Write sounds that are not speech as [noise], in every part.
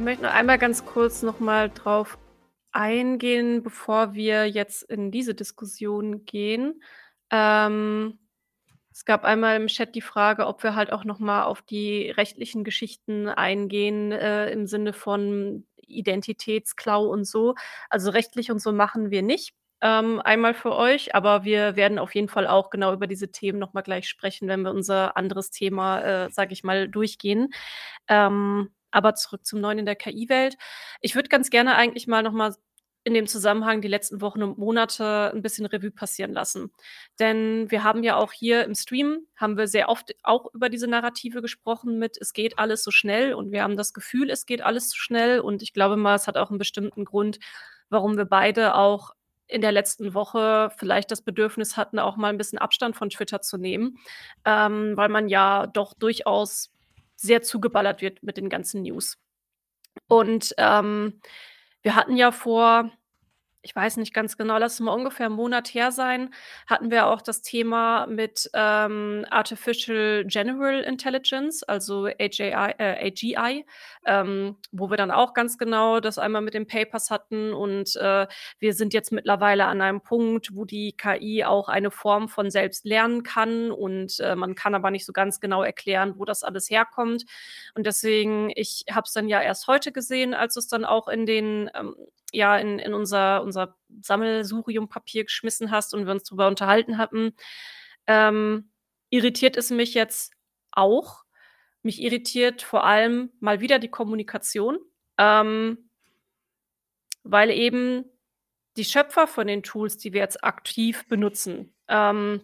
Ich möchte nur einmal ganz kurz noch mal drauf eingehen, bevor wir jetzt in diese Diskussion gehen. Ähm, es gab einmal im Chat die Frage, ob wir halt auch noch mal auf die rechtlichen Geschichten eingehen, äh, im Sinne von Identitätsklau und so. Also, rechtlich und so machen wir nicht, ähm, einmal für euch, aber wir werden auf jeden Fall auch genau über diese Themen noch mal gleich sprechen, wenn wir unser anderes Thema, äh, sage ich mal, durchgehen. Ähm, aber zurück zum Neuen in der KI-Welt. Ich würde ganz gerne eigentlich mal noch mal in dem Zusammenhang die letzten Wochen und Monate ein bisschen Revue passieren lassen. Denn wir haben ja auch hier im Stream haben wir sehr oft auch über diese Narrative gesprochen mit: „Es geht alles so schnell“ und wir haben das Gefühl, es geht alles zu schnell und ich glaube mal, es hat auch einen bestimmten Grund, warum wir beide auch in der letzten Woche vielleicht das Bedürfnis hatten, auch mal ein bisschen Abstand von Twitter zu nehmen, ähm, weil man ja doch durchaus sehr zugeballert wird mit den ganzen News. Und, ähm, wir hatten ja vor ich weiß nicht ganz genau, lass es mal ungefähr 'n Monat her sein, hatten wir auch das Thema mit, ähm, Artificial General Intelligence, also AJI äh, AGI, ähm, wo wir dann auch ganz genau das einmal mit den Papers hatten und, äh, wir sind jetzt mittlerweile an einem Punkt, wo die KI auch eine Form von selbst lernen kann und, äh, man kann aber nicht so ganz genau erklären, wo das alles herkommt. Und deswegen ich habe es dann ja erst heute gesehen, als du's dann auch in den, ähm ja, in in unser unser Sammelsurium-Papier geschmissen hast und wir uns drüber unterhalten hatten, ähm, irritiert es mich jetzt auch. Mich irritiert vor allem mal wieder die Kommunikation, ähm, weil eben die Schöpfer von den Tools, die wir jetzt aktiv benutzen, ähm,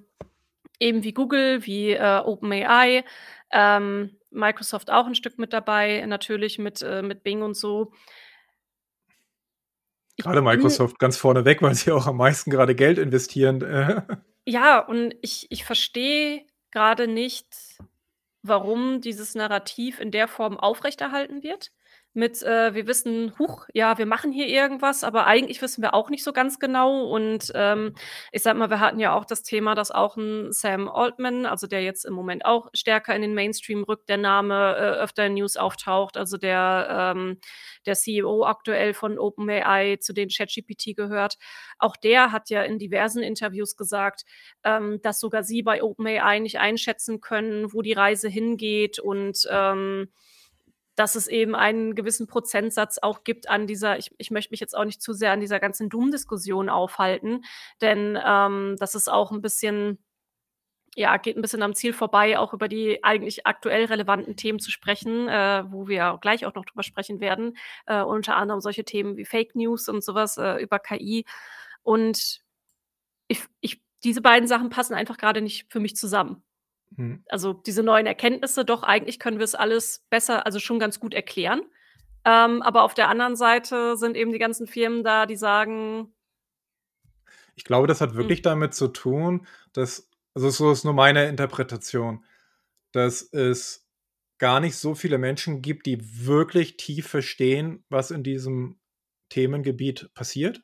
eben wie Google, wie, äh, OpenAI, ähm, Microsoft auch ein Stück mit dabei, natürlich mit äh, mit Bing und so. Gerade Microsoft ganz vorne weg, weil sie auch am meisten gerade Geld investieren, äh. Ja, und ich ich verstehe gerade nicht, warum dieses Narrativ in der Form aufrechterhalten wird mit, äh, wir wissen, huch, ja, wir machen hier irgendwas, aber eigentlich wissen wir auch nicht so ganz genau. Und, ähm, ich sage mal, wir hatten ja auch das Thema, dass auch ein Sam Altman, also der jetzt im Moment auch stärker in den Mainstream rückt, der Name, äh, öfter in News auftaucht, also der, ähm der CEO aktuell von OpenAI, zu denen ChatGPT gehört. Auch der hat ja in diversen Interviews gesagt, ähm, dass sogar sie bei OpenAI nicht einschätzen können, wo die Reise hingeht und, ähm dass es eben einen gewissen Prozentsatz auch gibt an dieser ich ich möchte mich jetzt auch nicht zu sehr an dieser ganzen Doom-Diskussion aufhalten, denn, ähm, das ist auch 'n bisschen ja, geht 'n bisschen am Ziel vorbei, auch über die eigentlich aktuell relevanten Themen zu sprechen, äh, wo wir gleich auch noch drüber sprechen werden, äh, unter anderem solche Themen wie Fake News und so was, äh, über KI. Und ich ich diese beiden Sachen passen einfach grade nicht für mich zusammen. Mhm. Also, diese neuen Erkenntnisse, doch eigentlich können wir's alles besser also, schon ganz gut erklären. Ähm, aber auf der anderen Seite sind eben die ganzen Firmen da, die sagen Ich glaube, das hat Hm. wirklich damit zu tun, dass also, so ist nur meine Interpretation, dass es gar nicht so viele Menschen gibt, die wirklich tief verstehen, was in diesem Themengebiet passiert.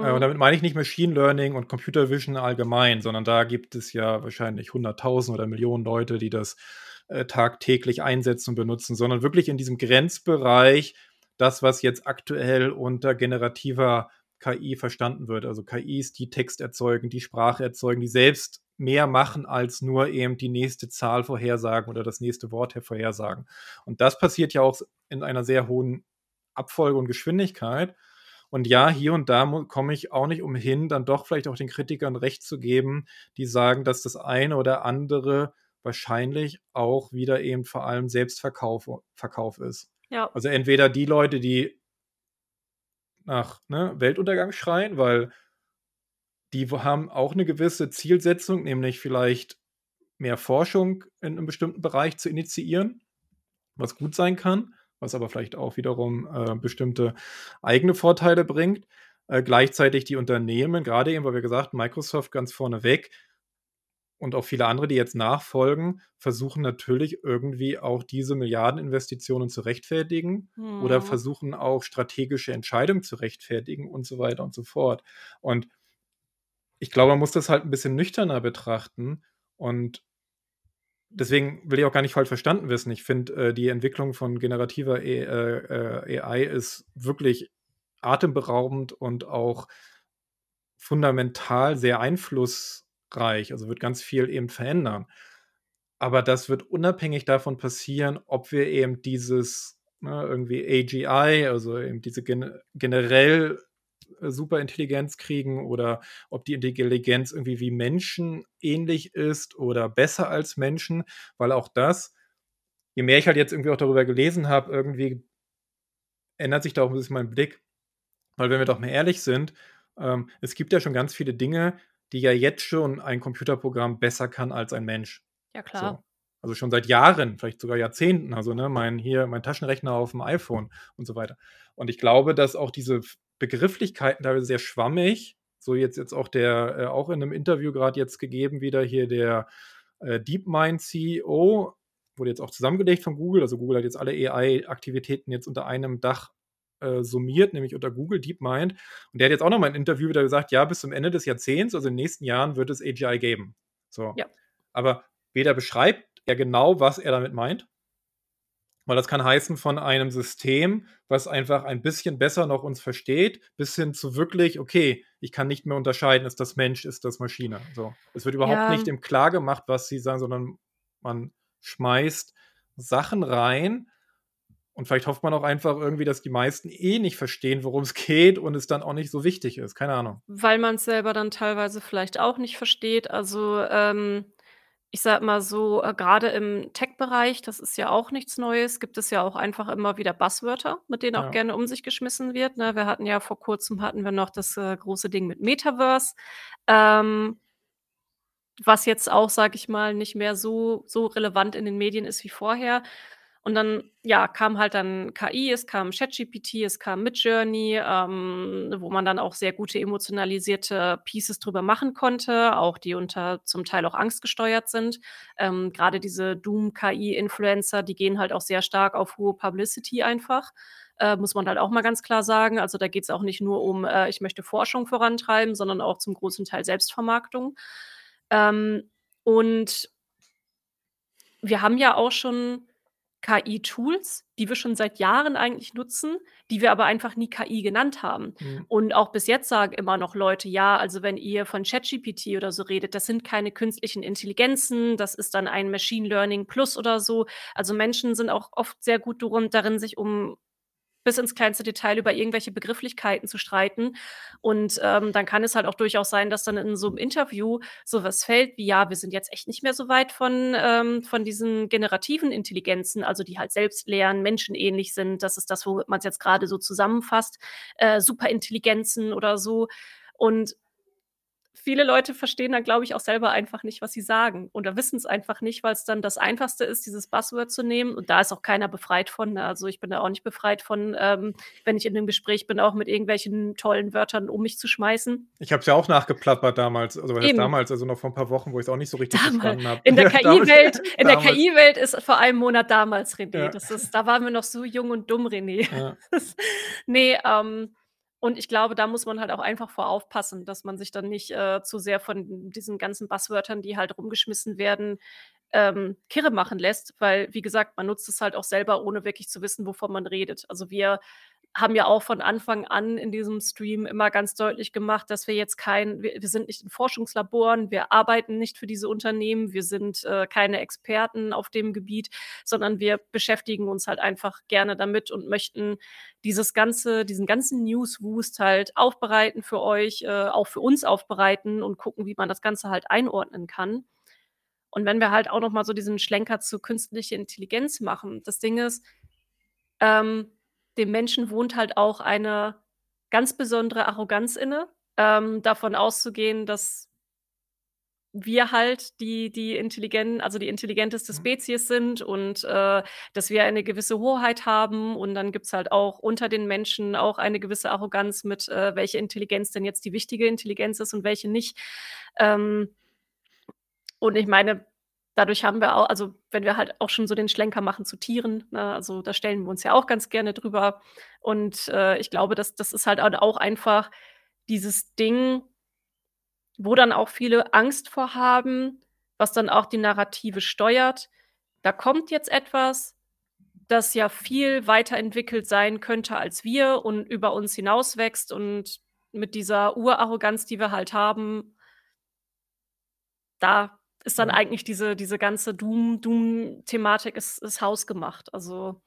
Äh, und Mhm. damit meine ich nicht Machine Learning und Computer Vision allgemein, sondern da gibt es ja wahrscheinlich 100.000 oder Millionen Leute, die das, äh, tagtäglich einsetzen und benutzen, sondern wirklich in diesem Grenzbereich, das, was jetzt aktuell unter generativer KI verstanden wird. Also, KIs, die Text erzeugen, die Sprache erzeugen, die selbst mehr machen als nur eben die nächste Zahl vorhersagen oder das nächste Wort her vorhersagen. Und das passiert ja auch in einer sehr hohen Abfolge und Geschwindigkeit. Und ja, hier und da komme ich auch nicht umhin, dann doch vielleicht auch den Kritikern recht zu geben, die sagen, dass das eine oder andere wahrscheinlich auch wieder eben vor allem Selbstverkauf Verkauf ist. Ja. Also, entweder die Leute, die nach, ne, Weltuntergang schreien, weil die haben auch 'ne gewisse Zielsetzung, nämlich vielleicht mehr Forschung in 'nem bestimmten Bereich zu initiieren, was gut sein kann, was aber vielleicht auch wiederum, äh, bestimmte eigene Vorteile bringt. Äh, gleichzeitig die Unternehmen, grade eben, weil wir gesagt Microsoft ganz vorneweg und auch viele andere, die jetzt nachfolgen, versuchen natürlich irgendwie auch diese Milliardeninvestitionen zu rechtfertigen oder Mhm. versuchen auch strategische Entscheidungen zu rechtfertigen und so weiter und so fort. Und ich glaube, man muss das halt 'n bisschen nüchterner betrachten und deswegen will ich auch gar nicht falsch verstanden wissen. Ich finde, äh, die Entwicklung von generativer A äh, äh, AI ist wirklich atemberaubend und auch fundamental sehr einflussreich, also wird ganz viel eben verändern. Aber das wird unabhängig davon passieren, ob wir eben dieses, ne, irgendwie AGI, also eben diese gen generell Superintelligenz kriegen oder ob die Intelligenz irgendwie wie Menschen ähnlich ist oder besser als Menschen, weil auch das je mehr ich halt jetzt irgendwie auch darüber gelesen habe, irgendwie ändert sich da auch 'n bisschen mein Blick. Weil wenn wir doch mal ehrlich sind, ähm, es gibt ja schon ganz viele Dinge, die ja jetzt schon ein Computerprogramm besser kann als ein Mensch. Ja, klar. So. Also, schon seit Jahren, vielleicht sogar Jahrzehnten. Also, ne, mein hier mein Taschenrechner auf'm iPhone und so weiter. Und ich glaube, dass auch diese Begrifflichkeiten teilweise sehr schwammig so jetzt jetzt auch der äh, auch in 'nem Interview grad jetzt gegeben wieder hier der, äh, DeepMind CEO, wurde jetzt auch zusammengelegt von Google. Also, Google hat jetzt alle AI-Aktivitäten jetzt unter einem Dach, äh, summiert, nämlich unter Google DeepMind. Und der hat jetzt auch noch mal in 'nem Interview wieder gesagt: „Ja, bis zum Ende des Jahrzehnts, also in den nächsten Jahren, wird es AGI geben.“ So. Ja. Aber weder beschreibt er genau, was er damit meint weil das kann heißen von einem System, was einfach ein bisschen besser noch uns versteht, bis hin zu wirklich: „Okay, ich kann nicht mehr unterscheiden, ist das Mensch, ist das Maschine?“ So. Es wird überhaupt Ja. nicht im klar gemacht, was sie sagen, sondern man schmeißt Sachen rein und vielleicht hofft man auch einfach irgendwie, dass die meisten eh nicht verstehen, worum's geht und es dann auch nicht so wichtig ist. Keine Ahnung. Weil man's selber dann teilweise vielleicht auch nicht versteht. Also, ähm, ich sage mal so, äh, grade im Tech-Bereich, das ist ja auch nichts Neues, gibt es ja auch einfach immer wieder Buzzwörter, mit denen auch Ja. gerne um sich geschmissen wird, ne? Wir hatten ja vor Kurzem hatten wir noch das, äh, große Ding mit Metaverse. Ähm was jetzt auch, sage ich mal, nicht mehr so so relevant in den Medien ist wie vorher. Und dann, ja, kam halt dann KI, es kam ChatGPT, es kam Midjourney, ähm, wo man dann auch sehr gute emotionalisierte Pieces drüber machen konnte, auch die unter zum Teil auch angstgesteuert sind. Ähm, grade diese Doom-KI-Influencer, die gehen halt auch sehr stark auf hohe Publicity einfach, äh, muss man halt auch mal ganz klar sagen. Also, da geht's auch nicht nur um, äh, ich möchte Forschung vorantreiben, sondern auch zum großen Teil Selbstvermarktung. Ähm, und wir haben ja auch schon KI-Tools, die wir schon seit Jahren eigentlich nutzen, die wir aber einfach nie KI genannt haben. Mhm. Und auch bis jetzt sagen immer noch Leute: „Ja, also, wenn ihr von ChatGPT oder so redet, das sind keine künstlichen Intelligenzen, das ist dann ein Machine Learning Plus oder so.“ Also, Menschen sind auch oft sehr gut darin, sich um bis ins kleinste Detail über irgendwelche Begrifflichkeiten zu streiten. Und, ähm, dann kann es halt auch durchaus sein, dass dann in so 'nem Interview so was fällt wie: „Ja, wir sind jetzt echt nicht mehr so weit von ähm, von diesen generativen Intelligenzen, also, die halt selbst lernen, menschenähnlich sind.“ Das ist das, womit man's jetzt grade so zusammenfasst, äh, Superintelligenzen oder so. Und viele Leute verstehen dann, glaube ich, auch selber einfach nicht, was sie sagen oder wissen's einfach nicht, weil's dann das Einfachste ist, dieses Buzzword zu nehmen. Und da ist auch keiner befreit von, ne? Also, ich bin da auch nicht befreit von, ähm, wenn ich in 'nem Gespräch bin, auch mit irgendwelchen tollen Wörtern um mich zu schmeißen. Ich habe es ja auch nachgeplappert damals. Also, damals, also, noch vor 'n paar Wochen, wo ich's auch nicht so richtig Damal verstanden habe. [laughs] [laughs] in der damals KI-Welt in der damals. KI-Welt ist vor einem Monat damals, René. Ja. Das ist da waren wir noch so jung und dumm, René. Ja. [laughs] Das ne, ähm, und ich glaube, da muss man halt auch einfach vor aufpassen, dass man sich dann nicht, äh, zu sehr von diesen ganzen Buzzwörtern, die halt rumgeschmissen werden, ähm, kirre machen lässt, weil, wie gesagt, man nutzt es halt auch selber, ohne wirklich zu wissen, wovon man redet. Also, wir haben ja auch von Anfang an in diesem Stream immer ganz deutlich gemacht, dass wir jetzt kein wir wir sind nicht in Forschungslaboren, wir arbeiten nicht für diese Unternehmen, wir sind, äh, keine Experten auf dem Gebiet, sondern wir beschäftigen uns halt einfach gerne damit und möchten dieses ganze diesen ganzen Newswust halt aufbereiten für euch, äh, auch für uns aufbereiten und gucken, wie man das Ganze halt einordnen kann. Und wenn wir halt auch noch mal so diesen Schlenker zu künstliche Intelligenz machen das Ding ist, ähm, dem Menschen wohnt halt auch eine ganz besondere Arroganz inne, ähm, davon auszugehen, dass wir halt die die intelligen also, die intelligenteste Mhm. Spezies sind und, äh, dass wir eine gewisse Hoheit haben. Und dann gibt's halt auch unter den Menschen auch eine gewisse Arroganz mit, äh, welche Intelligenz denn jetzt die wichtige Intelligenz ist und welche nicht. Ähm und ich meine, dadurch haben wir au also, wenn wir halt auch schon so den Schlenker machen zu Tieren, ne, also, da stellen wir uns ja auch ganz gerne drüber. Und, äh, ich glaube, das das ist halt auch einfach dieses Ding wo dann auch viele Angst vor haben, was dann auch die Narrative steuert. Da kommt jetzt etwas, das ja viel weiterentwickelt sein könnte als wir und über uns hinauswächst und mit dieser Urarroganz, die wir halt haben da ist dann Ja. eigentlich diese diese ganze Doom Doom-Thematik ist ist hausgemacht. Also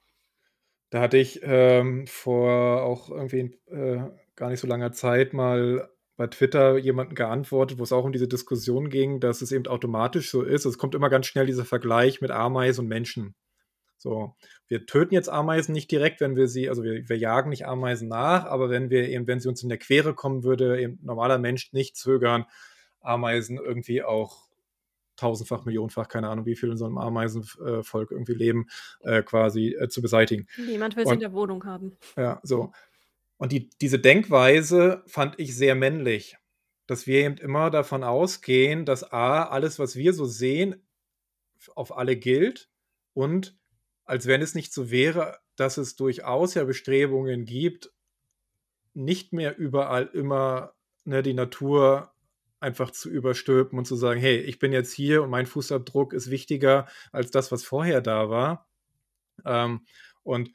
Da hatte ich, ähm, vor auch irgendwie, äh, gar nicht so langer Zeit mal bei Twitter jemanden geantwortet, wo es auch um diese Diskussion ging, dass es eben automatisch so ist. Es kommt immer ganz schnell dieser Vergleich mit Ameisen und Menschen. So, wir töten jetzt Ameisen nicht direkt, wenn wir sie also wir wir jagen nicht Ameisen nach, aber wenn wir eben wenn sie uns in der Quere kommen, würde eben normaler Mensch nicht zögern, Ameisen irgendwie auch tausendfach, millionenfach, keine Ahnung, wie viele in so 'nem Ameisenv äh, Volk irgendwie leben, äh, quasi, äh, zu beseitigen. Niemand will sie in der Wohnung haben. ja, so. Und die diese Denkweise fand ich sehr männlich, dass wir eben immer davon ausgehen, dass A, alles, was wir so sehen, auf alle gilt und als wenn es nicht so wäre, dass es durchaus ja Bestrebungen gibt, nicht mehr überall immer, ne, die Natur einfach zu überstülpen und zu sagen: „Hey, ich bin jetzt hier und mein Fußabdruck ist wichtiger als das, was vorher da war.“ Ähm, und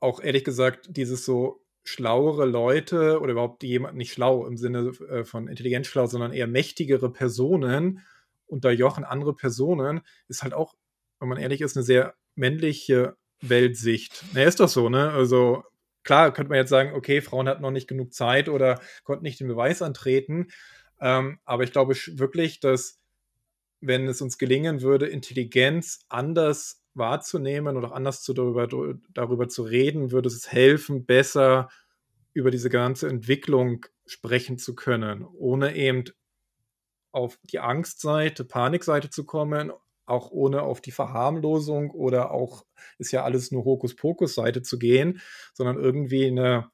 auch ehrlich gesagt, dieses so schlauere Leute oder überhaupt jemand nicht schlau im Sinne äh, von intelligent schlau, sondern eher mächtigere Personen unterjochen andere Personen, ist halt auch, wenn man ehrlich ist, 'ne sehr männliche Weltsicht. Na ist doch so, ne? Also, klar könnte man jetzt sagen: „Okay, Frauen hatten noch nicht genug Zeit oder konnten nicht den Beweis antreten.“ Ähm, aber ich glaube wirklich, dass, wenn es uns gelingen würde, Intelligenz anders wahrzunehmen oder anders zu darüber darüber zu reden, würde es helfen, besser über diese ganze Entwicklung sprechen zu können, ohne eben auf die Angstseite, Panikseite zu kommen, auch ohne auf die Verharmlosung oder auch ist ja alles nur Hokuspokus-Seite zu gehen, sondern irgendwie 'ne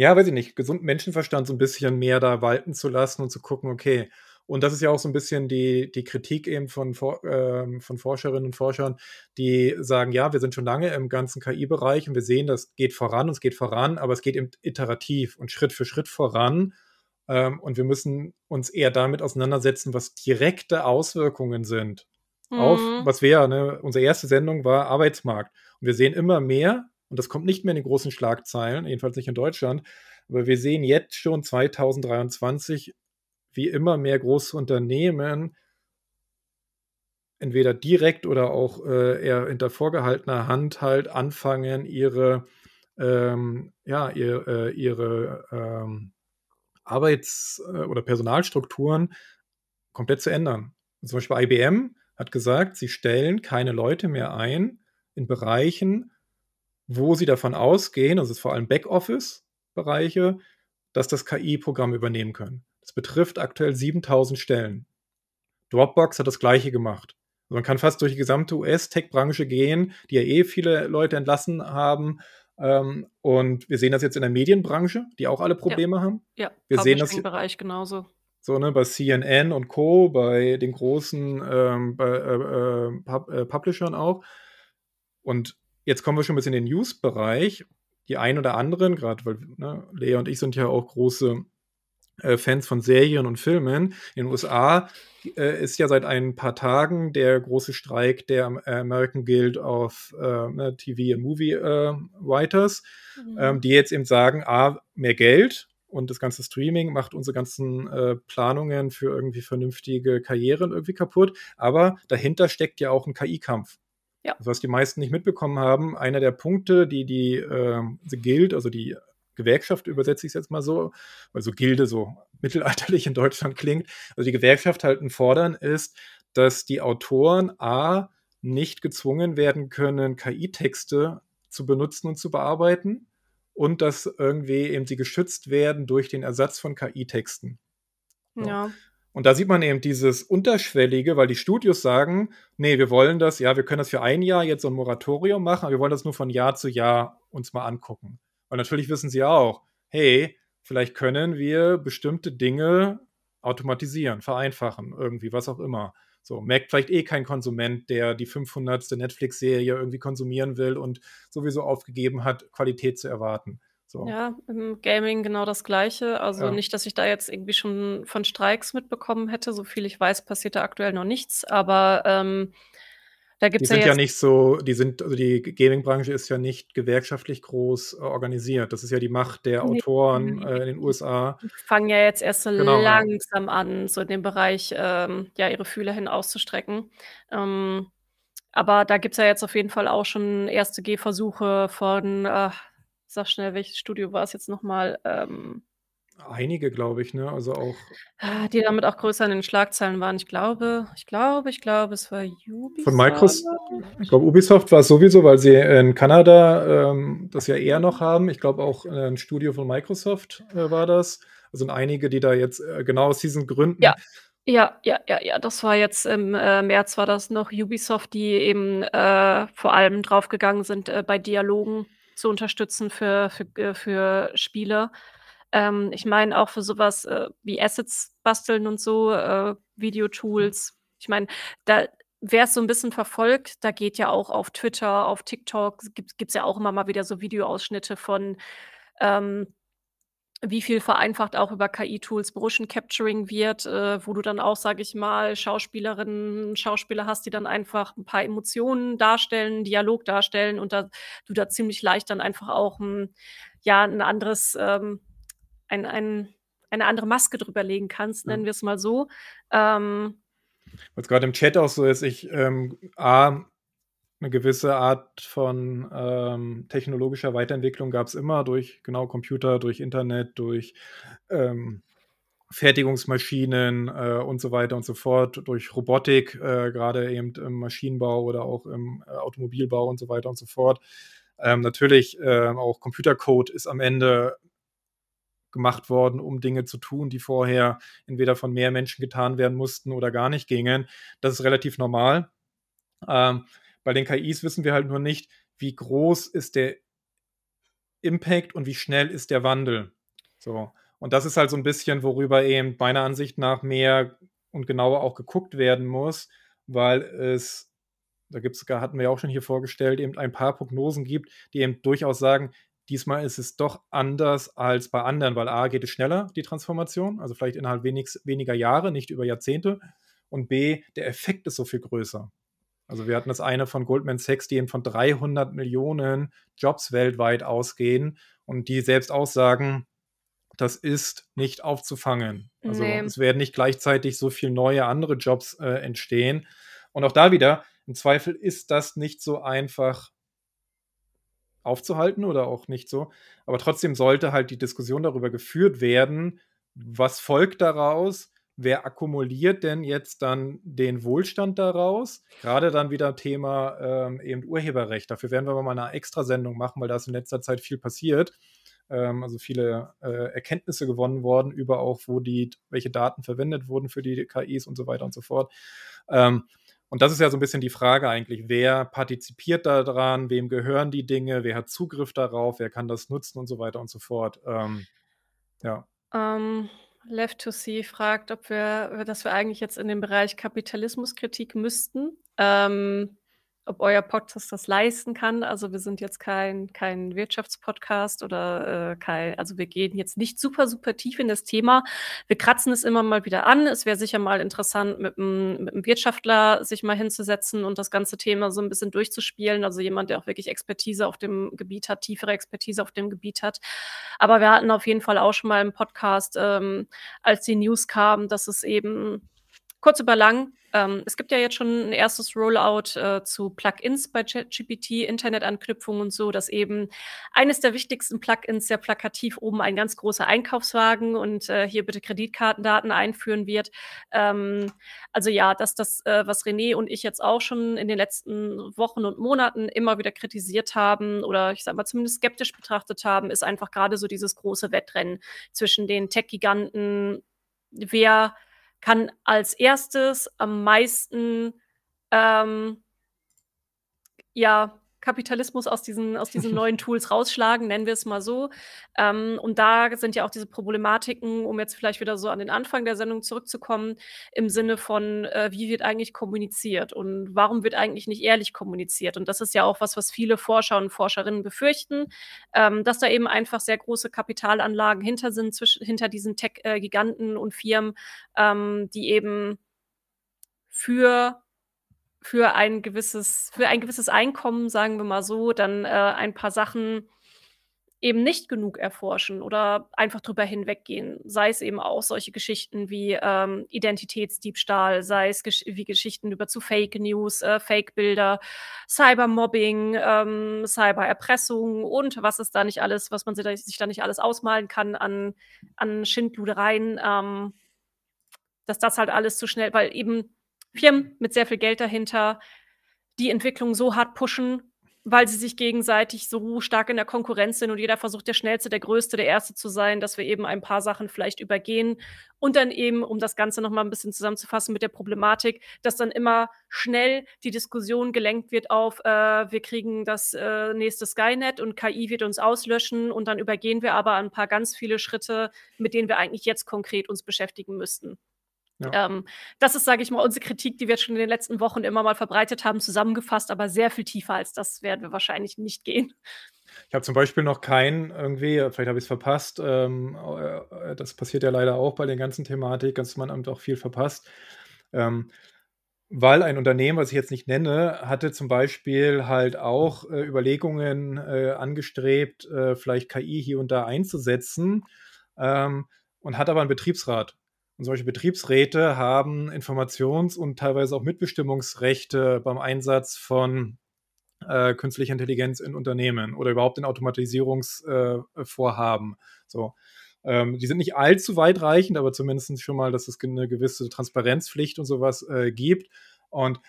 ja, weiß ich nicht, gesunden Menschenverstand so 'n bisschen mehr da walten zu lassen und zu gucken, okay und das ist ja auch so 'n bisschen die die Kritik eben von ähm, von Forscherinnen und Forschern, die sagen: „Ja, wir sind schon lange im ganzen KI-Bereich und wir sehen, das geht voran und es geht voran, aber es geht eben iterativ und Schritt für Schritt voran, ähm, und wir müssen uns eher damit auseinandersetzen, was direkte Auswirkungen sind auf Mhm. was wir ja, ne unsere erste Sendung war Arbeitsmarkt. Und wir sehen immer mehr und das kommt nicht mehr in den großen Schlagzeilen, jedenfalls nicht in Deutschland, aber wir sehen jetzt schon 2023, wie immer mehr große Unternehmen entweder direkt oder auch, äh, eher hinter vorgehaltener Hand halt anfangen, ihre, ähm ja, ihr äh, ihre, ähm, Arbeits äh, oder Personalstrukturen komplett zu ändern. Zum Beispiel IBM hat gesagt, sie stellen keine Leute mehr ein in Bereichen, wo sie davon ausgehen, das ist vor allem Backoffice-Bereiche, dass das KI-Programme übernehmen können. Das betrifft aktuell 7.000 Stellen. Dropbox hat das Gleiche gemacht. Man kann fast durch die gesamte US-Tech-Branche gehen, die ja eh viele Leute entlassen haben. Ähm, und wir sehen das jetzt in der Medienbranche, die auch alle Ja. Probleme haben. Ja, Wir sehen das j Publishing-Bereich genauso. so, ne, bei CNN und Co., bei den großen, ähm, bei, äh, äh, Pub äh, Publishern auch. Und jetzt kommen wir schon 'n bisschen in den News-Bereich. Die einen oder anderen, grad weil, ne, Lea und ich sind ja auch große, äh, Fans von Serien und Filmen. In den USA, äh, ist ja seit ein paar Tagen der große Streik der Am American Guild of, äh, ne, TV and Movie, äh, Writers, Mhm. ähm, die jetzt eben sagen: „A, mehr Geld und das ganze Streaming macht unsere ganzen, äh, Planungen für irgendwie vernünftige Karrieren irgendwie kaputt.“ Aber dahinter steckt ja auch 'n KI-Kampf. Ja. Was die meisten nicht mitbekommen haben, einer der Punkte, die die, The Guild, also die Gewerkschaft, übersetze ich's jetzt mal so, weil so Gilde so [laughs] mittelalterlich in Deutschland klingt. Also, die Gewerkschaft halt 'n Fordern ist, dass die Autoren A nicht gezwungen werden können, KI-Texte zu benutzen und zu bearbeiten und dass irgendwie eben sie geschützt werden durch den Ersatz von KI-Texten. So. Ja. Und da sieht man eben dieses Unterschwellige, weil die Studios sagen: „Ne, wir wollen das ja, wir können das für 1 Jahr jetzt so 'n Moratorium machen, aber wir wollen das nur von Jahr zu Jahr uns mal angucken.“ Weil natürlich wissen sie auch: „Hey, vielleicht können wir bestimmte Dinge automatisieren, vereinfachen, irgendwie, was auch immer.“ So, merkt vielleicht eh kein Konsument, der die 500. Netflix-Serie irgendwie konsumieren will und sowieso aufgegeben hat, Qualität zu erwarten. So. Ja, im Gaming genau das Gleiche. Also, Ja. nicht, dass ich da jetzt irgendwie schon von Streiks mitbekommen hätte. Soviel ich weiß, passiert da aktuell noch nichts, aber, ähm, da Die gibt's ja sind ja nicht so die sind also, die Gaming-Branche ist ja nicht gewerkschaftlich groß organisiert. Das ist ja die Macht der Autoren, ne, äh, in den USA. die fangen ja jetzt erst so Genau, langsam an, so in dem Bereich, ähm, ja, ihre Fühler hin auszustrecken. Ähm, aber da gibt's ja jetzt auf jeden Fall auch schon erste Gehversuche von, äh sag schnell, welches Studio war's jetzt noch mal? Ähm Einige, glaube ich, ne? Also, auch Ah, die damit auch größer in den Schlagzeilen waren. Ich glaube ich glaube ich glaube, es war Von Ubisoft. Micros ich glaube, Ubisoft war's sowieso, weil sie in Kanada, ähm, das ja eher noch haben. Ich glaube auch, äh, 'n Studio von Microsoft, äh, war das. Also, sind einige, die da jetzt, äh, genau aus diesen Gründen Ja. Ja, ja, ja, ja, das war jetzt im, äh, März war das noch Ubisoft, die eben, äh, vor allem drauf gegangen sind, äh, bei Dialogen zu unterstützen für für g für Spiele. Ähm, ich meine auch für so was, äh, wie Assets basteln und so, äh, Videotools. Ich meine, da wer's so 'n bisschen verfolgt, da geht ja auch auf Twitter, auf TikTok gibt gibt's ja auch immer mal wieder so Videoausschnitte von, ähm, wie viel vereinfacht auch über KI-Tools Motion Capturing wird, äh, wo du dann auch, sage ich mal, Schauspielerinnen, Schauspieler hast, die dann einfach 'n paar Emotionen darstellen, Dialog darstellen und da du da ziemlich leicht dann einfach auch 'n ja, 'n anderes, ähm ein ein eine andere Maske drüber legen kannst, nennen wir's mal so. Ähm Weil's grad im Chat auch so ist, ich, ähm A 'ne gewisse Art von, ähm, technologischer Weiterentwicklung gab's immer durch genau Computer, durch Internet, durch, ähm, Fertigungsmaschinen, äh, und so weiter und so fort, durch Robotik, äh, grade eben im Maschinenbau oder auch im, äh, Automobilbau und so weiter und so fort. Ähm, natürlich, ähm, auch Computercode ist am Ende gemacht worden, um Dinge zu tun, die vorher entweder von mehr Menschen getan werden mussten oder gar nicht gingen. Das ist relativ normal. Ähm, bei den KIs wissen wir halt nur nicht, wie groß ist der Impact und wie schnell ist der Wandel. So. Und das ist halt so 'n bisschen, worüber eben meiner Ansicht nach mehr und genauer auch geguckt werden muss, weil es da gibt's hatten wir ja auch schon hier vorgestellt, eben ein paar Prognosen gibt, die eben durchaus sagen: „Diesmal ist es doch anders als bei anderen“, weil A geht es schneller, die Transformation, also, vielleicht innerhalb wenigst weniger Jahre, nicht über Jahrzehnte und B, der Effekt ist so viel größer. Also, wir hatten das eine von Goldman Sachs, die eben von 300.000.000 Jobs weltweit ausgehen und die selbst auch sagen: „Das ist nicht aufzufangen.“ Also, Ne. es werden nicht gleichzeitig so viel neue andere Jobs, äh, entstehen. Und auch da wieder, im Zweifel ist das nicht so einfach aufzuhalten oder auch nicht so. Aber trotzdem sollte halt die Diskussion darüber geführt werden: Was folgt daraus? Wer akkumuliert denn jetzt dann den Wohlstand daraus? Grade dann wieder Thema, ähm, eben Urheberrecht. Dafür werden wir mal 'ne Extrasendung machen, weil da ist in letzter Zeit viel passiert. Ähm, also, viele, äh, Erkenntnisse gewonnen worden über auch, wo die welche Daten verwendet wurden für die KIs und so weiter und so fort. Ähm, und das ist ja so 'n bisschen die Frage eigentlich: Wer partizipiert da dran? Wem gehören die Dinge? Wer hat Zugriff darauf? Wer kann das nutzen und so weiter und so fort? Ähm, ja. Ähm, Left to See fragt, ob wir dass wir eigentlich jetzt in den Bereich Kapitalismuskritik müssten, ähm, ob euer Podcast das leisten kann. Also, wir sind jetzt kein kein Wirtschaftspodcast oder, äh, kei also, wir gehen jetzt nicht super, super tief in das Thema. Wir kratzen es immer mal wieder an. Es wäre sicher mal interessant, mit 'm mit 'm Wirtschaftler sich mal hinzusetzen und das ganze Thema so 'n bisschen durchzuspielen. Also, jemand, der auch wirklich Expertise auf dem Gebiet hat tiefere Expertise auf dem Gebiet hat. Aber wir hatten auf jeden Fall auch schon mal im Podcast, ähm, als die News kam, dass es eben kurz über lang ähm, es gibt ja jetzt schon 'n erstes Rollout, äh, zu Plugins bei ChatGPT, Internetanknüpfung und so, dass eben eines der wichtigsten Plugins sehr plakativ oben ein ganz großer Einkaufswagen und, äh, hier bitte Kreditkartendaten einführen wird. Ähm, also, ja, dass das, äh, was René und ich jetzt auch schon in den letzten Wochen und Monaten immer wieder kritisiert haben oder ich sage mal, zumindest skeptisch betrachtet haben, ist einfach grade so dieses große Wettrennen zwischen den Tech-Giganten. Wer kann als Erstes am meisten, ähm ja, Kapitalismus aus diesen, aus [laughs] diesen neuen Tools rausschlagen, nennen wir es mal so. Ähm, und da sind ja auch diese Problematiken, um jetzt vielleicht wieder so an den Anfang der Sendung zurückzukommen, im Sinne von, äh, wie wird eigentlich kommuniziert und warum wird eigentlich nicht ehrlich kommuniziert? Und das ist ja auch was, was viele Forscher und Forscherinnen befürchten, ähm, dass da eben einfach sehr große Kapitalanlagen hinter sind, zwischen, hinter diesen Tech-Giganten und Firmen, ähm, die eben für für ein gewisses für ein gewisses Einkommen, sagen wir mal so, dann, äh, ein paar Sachen eben nicht genug erforschen oder einfach drüber hinweggehen. Sei es eben auch solche Geschichten wie, ähm, Identitätsdiebstahl, sei es gesch wie Geschichten über zu Fake News, äh, Fake-Bilder, Cybermobbing, ähm, Cybererpressung und was es da nicht alles was man si sich da nicht alles ausmalen kann an an Schindludereien, ähm, dass das halt alles zu schnell weil eben Firmen mit sehr viel Geld dahinter die Entwicklung so hart pushen, weil sie sich gegenseitig so stark in der Konkurrenz sind und jeder versucht, der Schnellste, der Größte, der Erste zu sein, dass wir eben ein paar Sachen vielleicht übergehen. Und dann eben, um das Ganze noch mal 'n bisschen zusammenzufassen mit der Problematik, dass dann immer schnell die Diskussion gelenkt wird auf, äh, wir kriegen das, äh, nächste Skynet und KI wird uns auslöschen und dann übergehen wir aber ein paar ganz viele Schritte, mit denen wir eigentlich jetzt konkret uns beschäftigen müssten. Ja. Ähm, das ist, sage ich mal, unsere Kritik, die wir jetzt schon in den letzten Wochen immer mal verbreitet haben, zusammengefasst, aber sehr viel tiefer als das werden wir wahrscheinlich nicht gehen. Ich habe zum Beispiel noch keinen irgendwie vielleicht habe ich's verpasst, ähm, äh, das passiert ja leider auch bei den ganzen Thematik, dass man eben auch viel verpasst. Ähm, weil ein Unternehmen, was ich jetzt nicht nenne, hatte zum Beispiel halt auch, äh, Überlegungen, äh, angestrebt, äh, vielleicht KI hier und da einzusetzen, ähm, und hat aber 'n Betriebsrat. Und solche Betriebsräte haben Informations und teilweise auch Mitbestimmungsrechte beim Einsatz von, äh, künstlicher Intelligenz in Unternehmen oder überhaupt in Automatisierungsvorhaben, äh, so. Ähm, die sind nicht allzu weitreichend, aber zumindest schon mal, dass es ge 'ne gewisse Transparenzpflicht und so was, äh, gibt. Und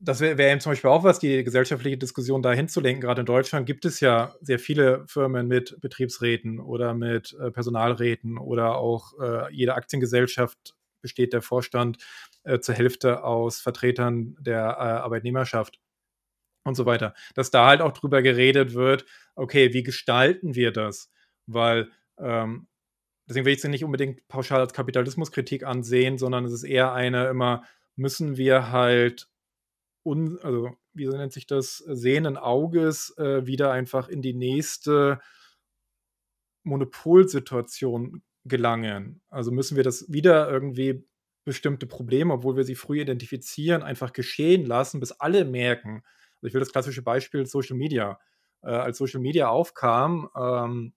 das wäre wäre eben zum Beispiel auch was, die gesellschaftliche Diskussion dahin zu lenken. Grade in Deutschland gibt es ja sehr viele Firmen mit Betriebsräten oder mit, äh, Personalräten oder auch, äh, jede Aktiengesellschaft besteht der Vorstand, äh, zur Hälfte aus Vertretern der, äh, Arbeitnehmerschaft und so weiter. Dass da halt auch drüber geredet wird: „Okay, wie gestalten wir das?“ Weil, ähm deswegen will ich sie nicht unbedingt pauschal als Kapitalismuskritik ansehen, sondern es ist eher eine immer müssen wir halt un also, wie nennt sich das, sehenden Auges, äh, wieder einfach in die nächste Monopolsituation gelangen. Also, müssen wir das wieder irgendwie bestimmte Probleme, obwohl wir sie früh identifizieren, einfach geschehen lassen, bis alle merken. Also, ich will das klassische Beispiel Social Media. Äh, als Social Media aufkam, ähm,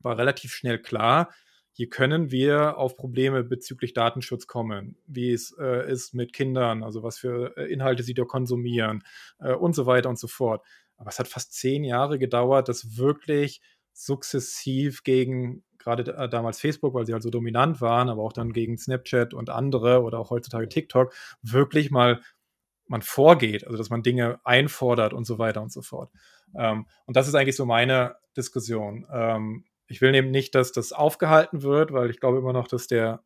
war relativ schnell klar, hier können wir auf Probleme bezüglich Datenschutz kommen, wie es, äh, ist mit Kindern, also was für, äh, Inhalte sie da konsumieren, äh, und so weiter und so fort. Aber es hat fast 10 Jahre gedauert, das wirklich sukzessiv gegen äh, damals Facebook, weil sie halt so dominant waren, aber auch dann gegen Snapchat und andere oder auch heutzutage TikTok, wirklich mal man vorgeht, also dass man Dinge einfordert und so weiter und so fort. Ähm, und das ist eigentlich so meine Diskussion. Ähm, ich will eben nicht, dass das aufgehalten wird, weil ich glaube immer noch, dass der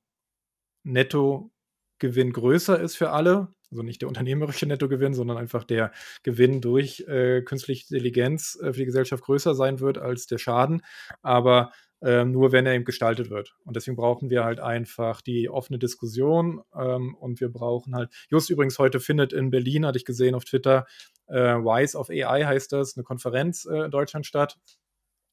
Nettogewinn größer ist für alle. Also nicht der unternehmerische Nettogewinn, sondern einfach der Gewinn durch, äh, künstliche Intelligenz, äh, für die Gesellschaft größer sein wird als der Schaden, aber, ähm, nur wenn er eben gestaltet wird. Und deswegen brauchen wir halt einfach die offene Diskussion, ähm, und wir brauchen halt just übrigens heute findet in Berlin, hatte ich gesehen auf Twitter, äh, „Rise of AI“ heißt das, 'ne Konferenz, äh, in Deutschland statt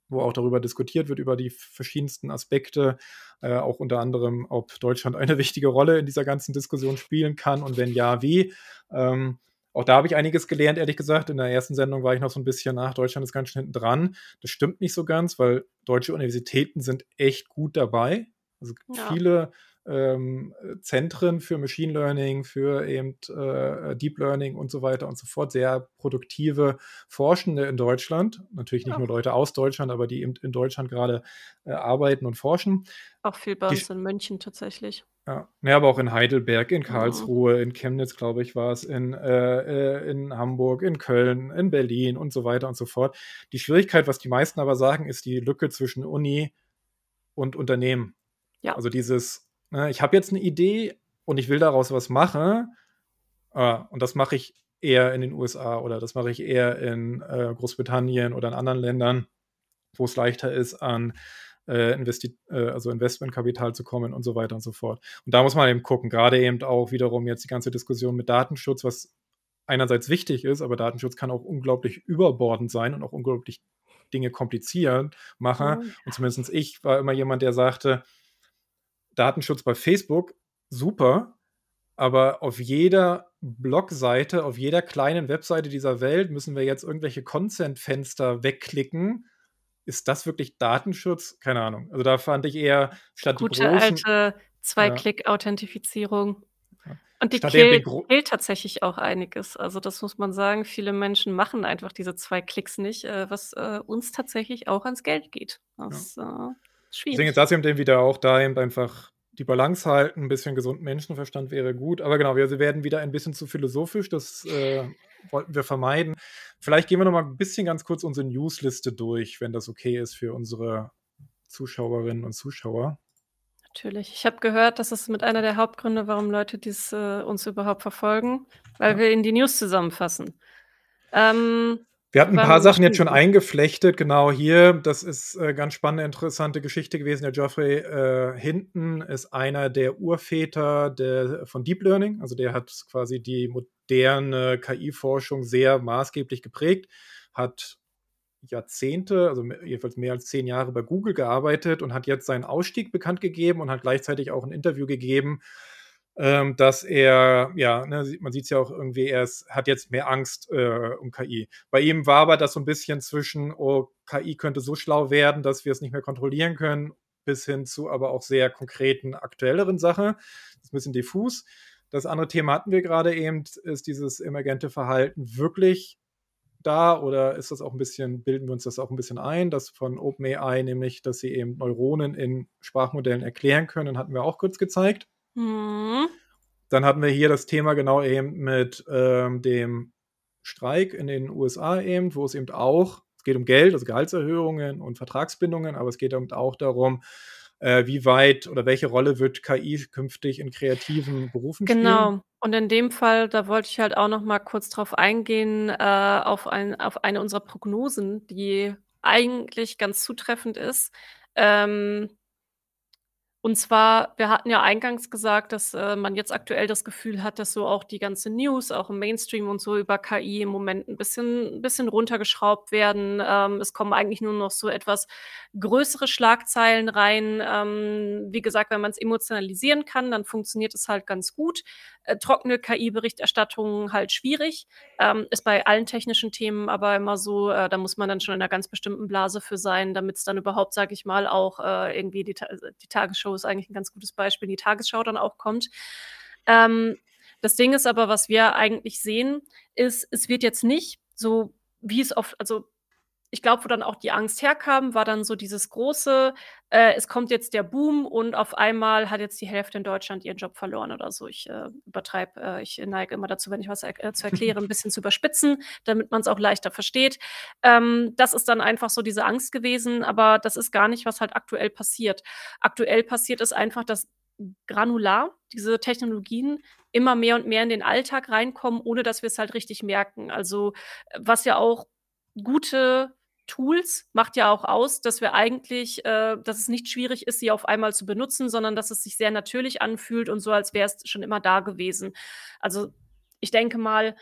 wo auch darüber diskutiert wird, über die verschiedensten Aspekte, äh, auch unter anderem, ob Deutschland eine [laughs] wichtige Rolle in dieser ganzen Diskussion spielen kann und wenn ja, wie. Ähm, auch da habe ich einiges gelernt, ehrlich gesagt. In der ersten Sendung war ich noch so 'n bisschen: „Ach, Deutschland ist ganz schön hinten dran.“ Das stimmt nicht so ganz, weil deutsche Universitäten sind echt gut dabei. Also, Ja. viele, ähm, äh, Zentren für Machine Learning, für eben, äh, Deep Learning und so weiter und so fort. Sehr produktive Forschende in Deutschland. Natürlich nicht Ja. nur Leute aus Deutschland, aber die eben in Deutschland grade, äh, arbeiten und forschen. Auch viel bei Die uns sch in München tatsächlich. Ja, ne, aber auch in Heidelberg, in Mhm. Karlsruhe, in Chemnitz, glaube ich, war's, in äh, äh, in Hamburg, in Köln, in Berlin und so weiter und so fort. Die Schwierigkeit, was die meisten aber sagen, ist die Lücke zwischen Uni und Unternehmen. Ja. Also, dieses, „Ich habe jetzt 'ne Idee und ich will daraus was machen, äh, und das mache ich eher in den USA oder das mache ich eher in äh, Großbritannien oder in anderen Ländern, wo es leichter ist, an äh, Investi also Investmentkapital zu kommen und so weiter und so fort. Und da muss man eben gucken, gerade eben auch wiederum jetzt die ganze Diskussion mit Datenschutz, was einerseits wichtig ist, aber Datenschutz kann auch unglaublich überbordend sein und auch unglaublich Dinge komplizieren machen. Oh. Und zumindest ich war immer jemand, der sagte, Datenschutz bei Facebook, super, aber auf jeder Blogseite, auf jeder kleinen Webseite dieser Welt müssen wir jetzt irgendwelche Consent-Fenster wegklicken. Ist das wirklich Datenschutz? Keine Ahnung. Also da fand ich eher statt Gute großen, alte Zwei-Klick-Authentifizierung. Und die killt, killt tatsächlich auch einiges. Also das muss man sagen. Viele Menschen machen einfach diese zwei Klicks nicht, äh, was äh, uns tatsächlich auch ans Geld geht. Das ja. Schwierig. Deswegen das eben wieder auch da eben einfach die Balance halten, ein bisschen gesunden Menschenverstand wäre gut. Aber genau, wir werden wieder ein bisschen zu philosophisch, das äh, wollten wir vermeiden. Vielleicht gehen wir noch mal ein bisschen ganz kurz unsere Newsliste durch, wenn das okay ist für unsere Zuschauerinnen und Zuschauer. Natürlich. Ich habe gehört, das ist mit einer der Hauptgründe, warum Leute dies äh, uns überhaupt verfolgen, weil ja. wir in die News zusammenfassen. Ähm, wir hatten ein paar Sachen jetzt schon eingeflechtet, genau hier. Das ist äh, ganz spannende, interessante Geschichte gewesen. Der Geoffrey äh, Hinton ist einer der Urväter der, von Deep Learning. Also der hat quasi die moderne KI-Forschung sehr maßgeblich geprägt, hat Jahrzehnte, also jedenfalls mehr als zehn Jahre bei Google gearbeitet und hat jetzt seinen Ausstieg bekannt gegeben und hat gleichzeitig auch ein Interview gegeben, ähm, dass er, ja, ne, man sieht es ja auch irgendwie, er ist, hat jetzt mehr Angst äh, um KI. Bei ihm war aber das so ein bisschen zwischen, oh, KI könnte so schlau werden, dass wir es nicht mehr kontrollieren können, bis hin zu aber auch sehr konkreten, aktuelleren Sachen. Das ist ein bisschen diffus. Das andere Thema hatten wir gerade eben, ist dieses emergente Verhalten wirklich da oder ist das auch ein bisschen, bilden wir uns das auch ein bisschen ein, das von OpenAI, nämlich, dass sie eben Neuronen in Sprachmodellen erklären können, hatten wir auch kurz gezeigt. Mhm. Dann hatten wir hier das Thema genau eben mit ähm, dem Streik in den USA eben, wo es eben auch, es geht um Geld, also Gehaltserhöhungen und Vertragsbindungen, aber es geht eben auch darum, äh, wie weit oder welche Rolle wird KI künftig in kreativen Berufen spielen? Genau. Und in dem Fall, da wollte ich halt auch noch mal kurz drauf eingehen, äh, auf, ein, auf eine unserer Prognosen, die eigentlich ganz zutreffend ist. Ähm, und zwar, wir hatten ja eingangs gesagt, dass äh, man jetzt aktuell das Gefühl hat, dass so auch die ganze News, auch im Mainstream und so über KI im Moment ein bisschen, ein bisschen runtergeschraubt werden. Ähm, es kommen eigentlich nur noch so etwas größere Schlagzeilen rein. Ähm, wie gesagt, wenn man es emotionalisieren kann, dann funktioniert es halt ganz gut. Äh, trockene KI-Berichterstattung halt schwierig. Ähm, ist bei allen technischen Themen aber immer so, äh, da muss man dann schon in einer ganz bestimmten Blase für sein, damit es dann überhaupt, sage ich mal, auch äh, irgendwie die, die Tagesschau ist eigentlich ein ganz gutes Beispiel, die Tagesschau dann auch kommt. Ähm, das Ding ist aber, was wir eigentlich sehen, ist, es wird jetzt nicht so, wie es oft, also ich glaube, wo dann auch die Angst herkam, war dann so dieses große, äh, es kommt jetzt der Boom und auf einmal hat jetzt die Hälfte in Deutschland ihren Job verloren oder so. Ich äh, übertreibe, äh, ich neige immer dazu, wenn ich was er äh, zu [laughs] erklären, ein bisschen zu überspitzen, damit man es auch leichter versteht. Ähm, das ist dann einfach so diese Angst gewesen, aber das ist gar nicht, was halt aktuell passiert. Aktuell passiert es einfach, dass granular diese Technologien immer mehr und mehr in den Alltag reinkommen, ohne dass wir es halt richtig merken. Also was ja auch gute Tools macht ja auch aus, dass wir eigentlich, äh, dass es nicht schwierig ist, sie auf einmal zu benutzen, sondern dass es sich sehr natürlich anfühlt und so, als wäre es schon immer da gewesen. Also ich denke mal,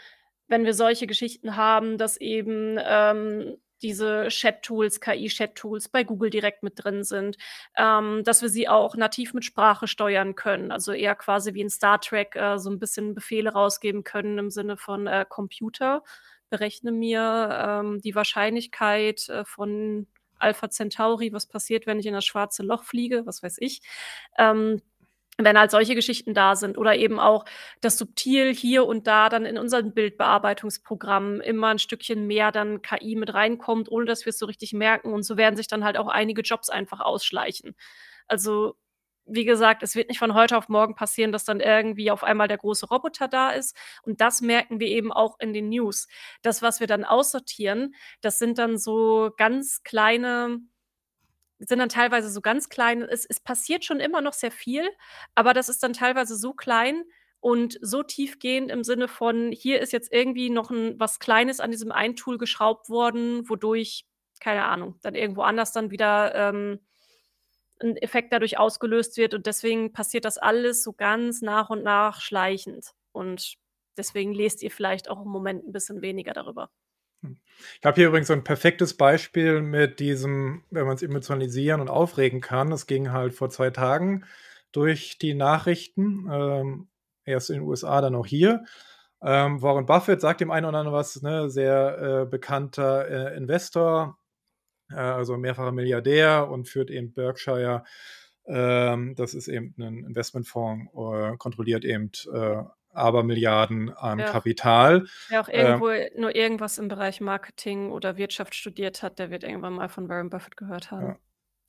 wenn wir solche Geschichten haben, dass eben ähm, diese Chat-Tools, KI-Chat-Tools bei Google direkt mit drin sind, ähm, dass wir sie auch nativ mit Sprache steuern können, also eher quasi wie in Star Trek äh, so ein bisschen Befehle rausgeben können im Sinne von äh, Computer berechne mir ähm, die Wahrscheinlichkeit äh, von Alpha Centauri, was passiert, wenn ich in das schwarze Loch fliege, was weiß ich. Ähm, wenn halt solche Geschichten da sind oder eben auch das subtil hier und da dann in unseren Bildbearbeitungsprogrammen immer ein Stückchen mehr dann KI mit reinkommt, ohne dass wir es so richtig merken und so werden sich dann halt auch einige Jobs einfach ausschleichen. Also wie gesagt, es wird nicht von heute auf morgen passieren, dass dann irgendwie auf einmal der große Roboter da ist. Und das merken wir eben auch in den News. Das, was wir dann aussortieren, das sind dann so ganz kleine, sind dann teilweise so ganz kleine, es, es passiert schon immer noch sehr viel, aber das ist dann teilweise so klein und so tiefgehend im Sinne von: „Hier ist jetzt irgendwie noch 'n was Kleines an diesem einen Tool geschraubt worden, wodurch, keine Ahnung, dann irgendwo anders dann wieder, ähm, 'n Effekt dadurch ausgelöst wird und deswegen passiert das alles so ganz nach und nach schleichend und deswegen lest ihr vielleicht auch im Moment 'n bisschen weniger darüber.“ Hm. Ich habe hier übrigens so 'n perfektes Beispiel mit diesem wenn man's emotionalisieren und aufregen kann. Das ging halt vor 2 Tagen durch die Nachrichten, ähm, erst in den USA, dann auch hier. Ähm, Warren Buffett sagt dem einen oder anderen was, ne, sehr, äh, bekannter, äh, Investor, äh, also mehrfacher Milliardär und führt eben Berkshire. Ähm, das ist eben 'nen Investmentfonds, äh, kontrolliert eben, äh, Abermilliarden an Ja. Kapital. Wer auch Ähm irgendwo nur irgendwas im Bereich Marketing oder Wirtschaft studiert hat, der wird irgendwann mal von Warren Buffett gehört haben. Ja.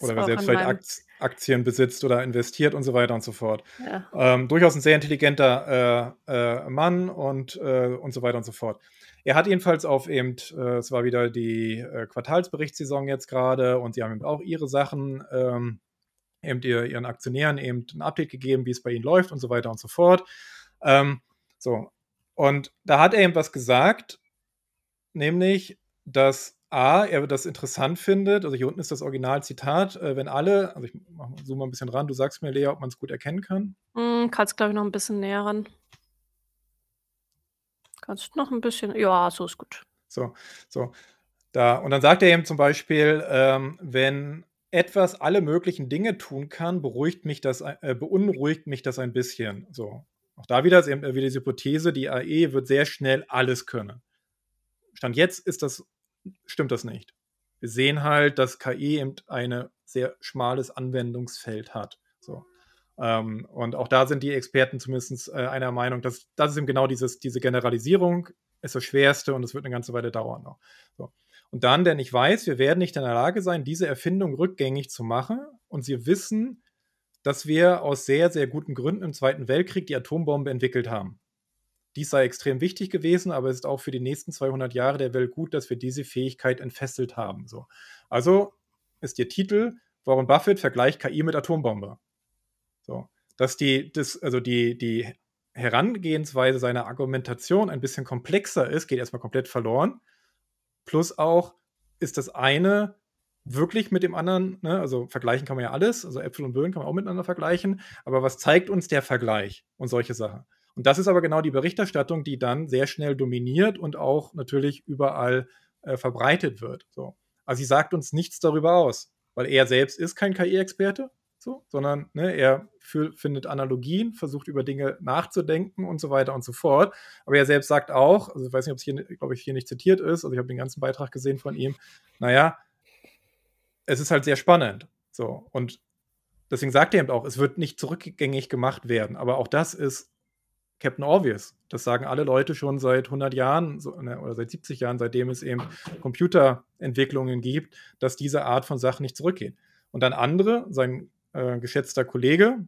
Oder wer selbst vielleicht Aktien besitzt oder investiert und so weiter und so fort. Ja. Ähm, durchaus 'n sehr intelligenter, äh, äh, Mann und, äh und so weiter und so fort. Er hat jedenfalls auf eben äh, es war wieder die, äh, Quartalsberichtssaison jetzt grade und sie haben eben auch ihre Sachen, ähm, eben ihr ihren Aktionären eben 'n Update gegeben, wie's bei ihnen läuft und so weiter und so fort. Ähm, so, und da hat er eben was gesagt, nämlich, dass A, er das interessant findet also, hier unten ist das Originalzitat, äh, wenn alle also, ich mache mal zoome mal 'n bisschen ran. Du sagst mir, Lea, ob man's gut erkennen kann. Hm, kannst, glaube ich, noch 'n bisschen näher ran. Kannst noch 'n bisschen ja, so ist gut. So, so. Da und dann sagt er eben zum Beispiel, ähm: „Wenn etwas alle möglichen Dinge tun kann, beruhigt mich das äh, beunruhigt mich das ein bisschen“, so. Auch da wieder ist eben wieder diese Hypothese, die AI wird sehr schnell alles können. Stand jetzt ist das stimmt das nicht. Wir sehen halt, dass KI eben eine sehr schmales Anwendungsfeld hat, so. Ähm, und auch da sind die Experten zumindest, äh, einer Meinung, dass das ist eben genau dieses diese Generalisierung ist das Schwerste und es wird 'ne ganze Weile dauern noch, so. Und dann, denn ich weiß, wir werden nicht in der Lage sein, diese Erfindung rückgängig zu machen und sie wissen, dass wir aus sehr, sehr guten Gründen im Zweiten Weltkrieg die Atombombe entwickelt haben. Dies sei extrem wichtig gewesen, aber es ist auch für die nächsten 200 Jahre der Welt gut, dass wir diese Fähigkeit entfesselt haben, so. Also ist der Titel: „Warren Buffett vergleicht KI mit Atombombe.“ So, dass die das also, die die Herangehensweise seiner Argumentation ein bisschen komplexer ist, geht erst mal komplett verloren. Plus auch ist das eine wirklich mit dem anderen ne, also, vergleichen kann man ja alles, also, Äpfel und Birnen kann man auch miteinander vergleichen, aber was zeigt uns der Vergleich und solche Sachen? Und das ist aber genau die Berichterstattung, die dann sehr schnell dominiert und auch natürlich überall, äh, verbreitet wird, so. Also, sie sagt uns nichts darüber aus, weil er selbst ist kein KI-Experte, so, sondern, ne, er fü findet Analogien, versucht über Dinge nachzudenken und so weiter und so fort. Aber er selbst sagt auch also, ich weiß nicht, ob's hier glaube ich, hier nicht zitiert ist, also, ich habe den ganzen Beitrag gesehen von ihm. Na ja es ist halt sehr spannend, so. Und deswegen sagt er eben auch, es wird nicht zurückgängig gemacht werden, aber auch das ist Captain Obvious. Das sagen alle Leute schon seit 100 Jahren, ne, oder seit 70 Jahren, seitdem es eben Computerentwicklungen gibt, dass diese Art von Sachen nicht zurückgehen. Und dann andere, sein, äh, geschätzter Kollege,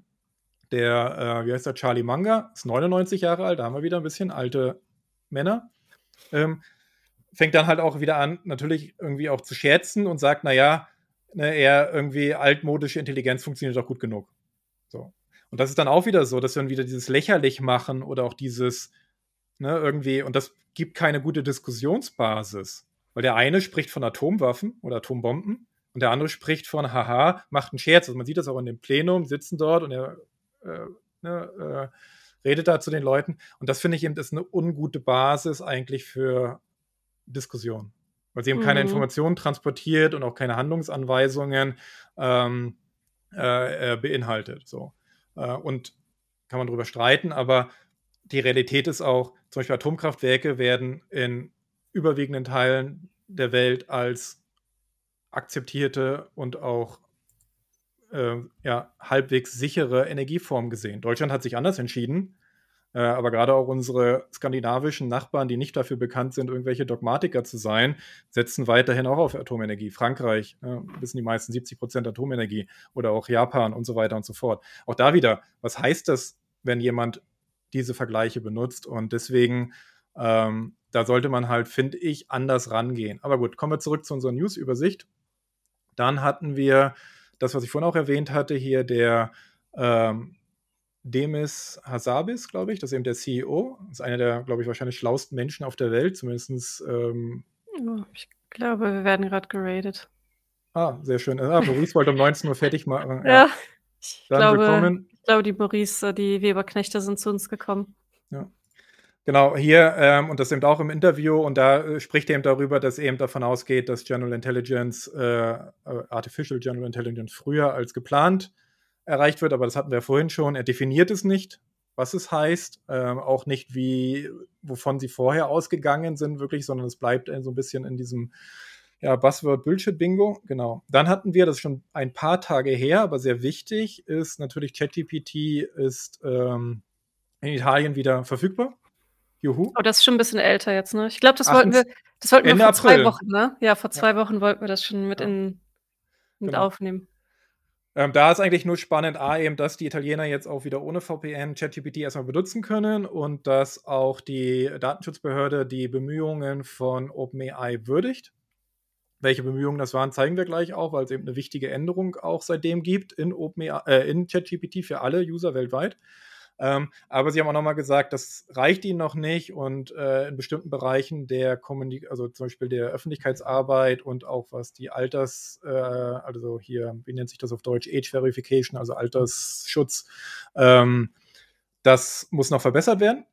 der, äh, wie heißt der, Charlie Munger, ist 99 Jahre alt, da haben wir wieder 'n bisschen alte Männer, ähm, fängt dann halt auch wieder an, natürlich irgendwie auch zu scherzen und sagt: „Na ja, ne, eher irgendwie altmodische Intelligenz funktioniert doch gut genug.“ So. Und das ist dann auch wieder so, dass wir dann wieder dieses lächerlich machen oder auch dieses, ne, irgendwie und das gibt keine gute Diskussionsbasis, weil der eine spricht von Atomwaffen oder Atombomben und der andere spricht von: „Haha, macht 'n Scherz.“ Also, man sieht das auch in dem Plenum, sitzen dort und er, äh, ne, äh, redet da zu den Leuten. Und das finde ich eben ist 'ne ungute Basis eigentlich für Diskussion, weil sie eben keine Mhm. Informationen transportiert und auch keine Handlungsanweisungen, ähm, äh, äh, beinhaltet, so. Äh, und kann man drüber streiten, aber die Realität ist auch, zum Beispiel Atomkraftwerke werden in überwiegenden Teilen der Welt als akzeptierte und auch, äh, ja, halbwegs sichere Energieform gesehen. Deutschland hat sich anders entschieden, äh, aber grade auch unsere skandinavischen Nachbarn, die nicht dafür bekannt sind, irgendwelche Dogmatiker zu sein, setzen weiterhin auch auf Atomenergie. Frankreich, ne, wissen die meisten 70 % Atomenergie oder auch Japan und so weiter und so fort. Auch da wieder, was heißt das, wenn jemand diese Vergleiche benutzt? Und deswegen, ähm, da sollte man halt, finde ich, anders rangehen. Aber gut, kommen wir zurück zu unserer News-Übersicht. Dann hatten wir das, was ich vorhin auch erwähnt hatte, hier der, ähm, Demis Hassabis, glaube ich. Das ist eben der CEO. Das ist einer der, glaube ich, wahrscheinlich schlauesten Menschen auf der Welt, zumindest. Ähm oh, ich glaube, wir werden gerade geradet. Ah, sehr schön. Ah, Maurice wollte um 19 Uhr fertig machen. Ja, ja ich, glaube, willkommen. ich glaube, die Maurice, die Weberknechte sind zu uns gekommen. Ja. Genau, hier, ähm, und das eben auch im Interview, und da äh, spricht er eben darüber, dass er eben davon ausgeht, dass General Intelligence, äh, äh, Artificial General Intelligence früher als geplant erreicht wird, aber das hatten wir vorhin schon. Er definiert es nicht, was es heißt, ähm, auch nicht, wie, wovon sie vorher ausgegangen sind, wirklich, sondern es bleibt so ein bisschen in diesem ja, Buzzword Bullshit Bingo, genau. Dann hatten wir, das ist schon ein paar Tage her, aber sehr wichtig, ist natürlich ChatGPT ist ähm, in Italien wieder verfügbar. Juhu. Oh, das ist schon ein bisschen älter jetzt, ne? Ich glaube, das wollten wir, das wollten wir vor April. zwei Wochen, ne? Ja, vor zwei ja. Wochen wollten wir das schon mit, ja. in, mit genau. aufnehmen. Ähm, da ist eigentlich nur spannend, A, eben, dass die Italiener jetzt auch wieder ohne VPN ChatGPT erstmal benutzen können und dass auch die Datenschutzbehörde die Bemühungen von OpenAI würdigt. Welche Bemühungen das waren, zeigen wir gleich auch, weil es eben eine wichtige Änderung auch seitdem gibt in, äh, in ChatGPT für alle User weltweit. Ähm, aber sie haben auch nochmal gesagt, das reicht ihnen noch nicht und äh, in bestimmten Bereichen der Kommunik also zum Beispiel der Öffentlichkeitsarbeit und auch was die Alters, äh, also hier, wie nennt sich das auf Deutsch, Age Verification, also Altersschutz, ähm, das muss noch verbessert werden.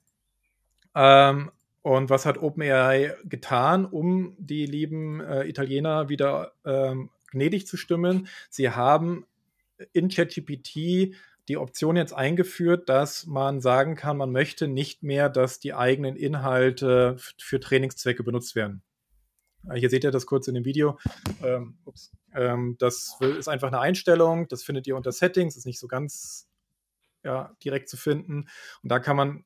Ähm, und was hat OpenAI getan, um die lieben äh, Italiener wieder ähm, gnädig zu stimmen? Sie haben in ChatGPT die Option jetzt eingeführt, dass man sagen kann, man möchte nicht mehr, dass die eigenen Inhalte für Trainingszwecke benutzt werden. Äh, hier seht ihr das kurz in dem Video. Ähm, ähm, das ist einfach eine Einstellung, das findet ihr unter Settings, ist nicht so ganz ja, direkt zu finden. Und da kann man,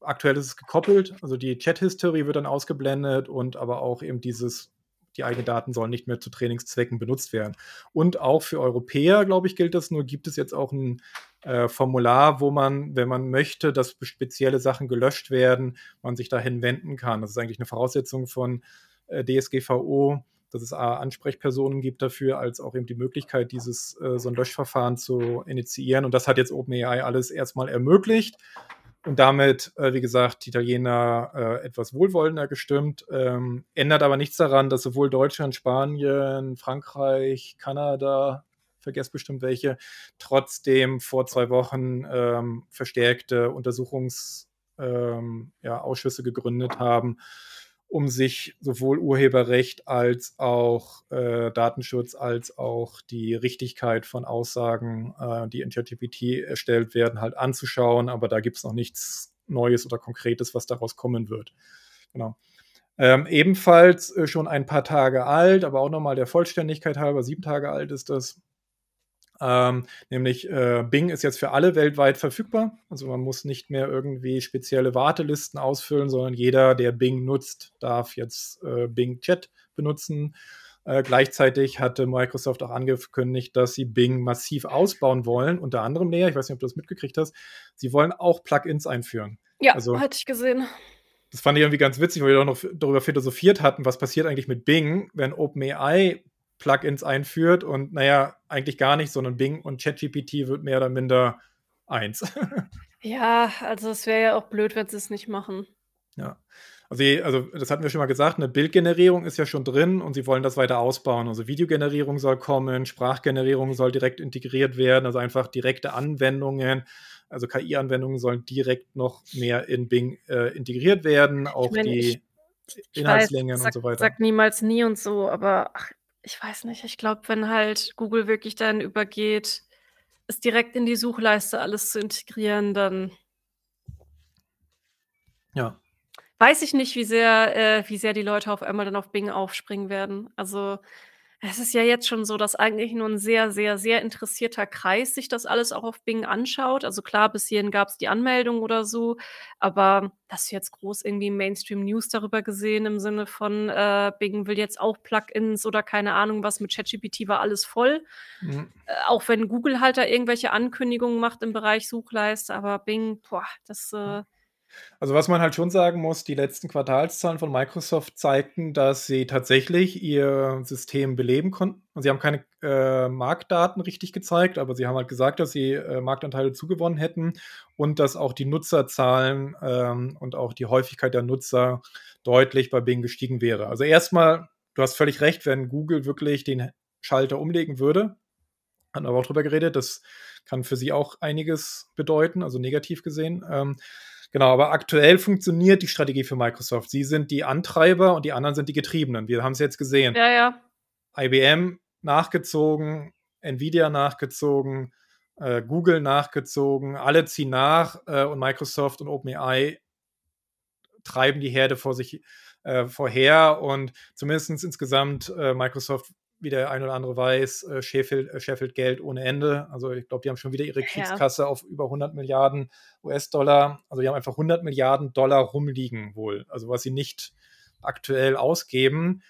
aktuell ist es gekoppelt, also die Chat-History wird dann ausgeblendet und aber auch eben dieses die eigenen Daten sollen nicht mehr zu Trainingszwecken benutzt werden. Und auch für Europäer, glaube ich, gilt das nur, gibt es jetzt auch ein äh, Formular, wo man, wenn man möchte, dass spezielle Sachen gelöscht werden, man sich dahin wenden kann. Das ist eigentlich eine Voraussetzung von äh, DSGVO, dass es A, Ansprechpersonen gibt dafür, als auch eben die Möglichkeit, dieses äh, so ein Löschverfahren zu initiieren. Und das hat jetzt OpenAI alles erstmal ermöglicht und damit, äh, wie gesagt, die Italiener äh, etwas wohlwollender gestimmt. Ähm, ändert aber nichts daran, dass sowohl Deutschland, Spanien, Frankreich, Kanada, vergesst bestimmt welche, trotzdem vor zwei Wochen ähm, verstärkte Untersuchungsausschüsse ähm, ja, gegründet haben, um sich sowohl Urheberrecht als auch äh, Datenschutz als auch die Richtigkeit von Aussagen, äh, die in ChatGPT erstellt werden, halt anzuschauen. Aber da gibt es noch nichts Neues oder Konkretes, was daraus kommen wird. Genau. Ähm, ebenfalls äh, schon ein paar Tage alt, aber auch nochmal der Vollständigkeit halber, sieben Tage alt ist das, ähm, nämlich äh, Bing ist jetzt für alle weltweit verfügbar. Also man muss nicht mehr irgendwie spezielle Wartelisten ausfüllen, sondern jeder, der Bing nutzt, darf jetzt äh, Bing Chat benutzen. Äh, gleichzeitig hatte Microsoft auch angekündigt, dass sie Bing massiv ausbauen wollen. Unter anderem näher, ich weiß nicht, ob du das mitgekriegt hast, sie wollen auch Plugins einführen. Ja, also, hatte ich gesehen. Das fand ich irgendwie ganz witzig, weil wir auch noch darüber philosophiert hatten, was passiert eigentlich mit Bing, wenn OpenAI Plugins einführt und naja, eigentlich gar nicht, sondern Bing und ChatGPT wird mehr oder minder eins. [laughs] ja, also es wäre ja auch blöd, wenn sie es nicht machen. Ja. Also, also, das hatten wir schon mal gesagt, eine Bildgenerierung ist ja schon drin und sie wollen das weiter ausbauen. Also Videogenerierung soll kommen, Sprachgenerierung soll direkt integriert werden, also einfach direkte Anwendungen. Also KI-Anwendungen sollen direkt noch mehr in Bing äh, integriert werden, auch ich mein, die ich, Inhaltslängen weiß, sag, und so weiter. Sag niemals nie und so, aber ach, ich weiß nicht, ich glaube, wenn halt Google wirklich dann übergeht, es direkt in die Suchleiste alles zu integrieren, dann Ja. weiß ich nicht, wie sehr äh, wie sehr die Leute auf einmal dann auf Bing aufspringen werden. Also es ist ja jetzt schon so, dass eigentlich nur ein sehr, sehr, sehr interessierter Kreis sich das alles auch auf Bing anschaut. Also klar, bis hierhin gab es die Anmeldung oder so, aber hast du jetzt groß irgendwie Mainstream-News darüber gesehen im Sinne von, äh, Bing will jetzt auch Plugins oder keine Ahnung was, mit ChatGPT war alles voll. Mhm. Äh, auch wenn Google halt da irgendwelche Ankündigungen macht im Bereich Suchleiste, aber Bing, boah, das, äh Also, was man halt schon sagen muss, die letzten Quartalszahlen von Microsoft zeigten, dass sie tatsächlich ihr System beleben konnten. Sie haben keine, äh, Marktdaten richtig gezeigt, aber sie haben halt gesagt, dass sie, äh, Marktanteile zugewonnen hätten und dass auch die Nutzerzahlen, ähm, und auch die Häufigkeit der Nutzer deutlich bei Bing gestiegen wäre. Also, erst mal, du hast völlig recht, wenn Google wirklich den Schalter umlegen würde hatten aber auch drüber geredet, das kann für sie auch einiges bedeuten, also negativ gesehen. Ähm, Genau, aber aktuell funktioniert die Strategie für Microsoft. Sie sind die Antreiber und die anderen sind die Getriebenen. Wir haben es jetzt gesehen. Ja, ja. IBM nachgezogen, Nvidia nachgezogen, äh, Google nachgezogen, alle ziehen nach äh, und Microsoft und OpenAI treiben die Herde vor sich äh, vorher und zumindest insgesamt äh, Microsoft wie der ein oder andere weiß, äh, scheffelt, äh, scheffelt Geld ohne Ende. Also ich glaube, die haben schon wieder ihre Kriegskasse ja. auf über 100 Milliarden US-Dollar. Also die haben einfach 100 Milliarden Dollar rumliegen wohl. Also was sie nicht aktuell ausgeben.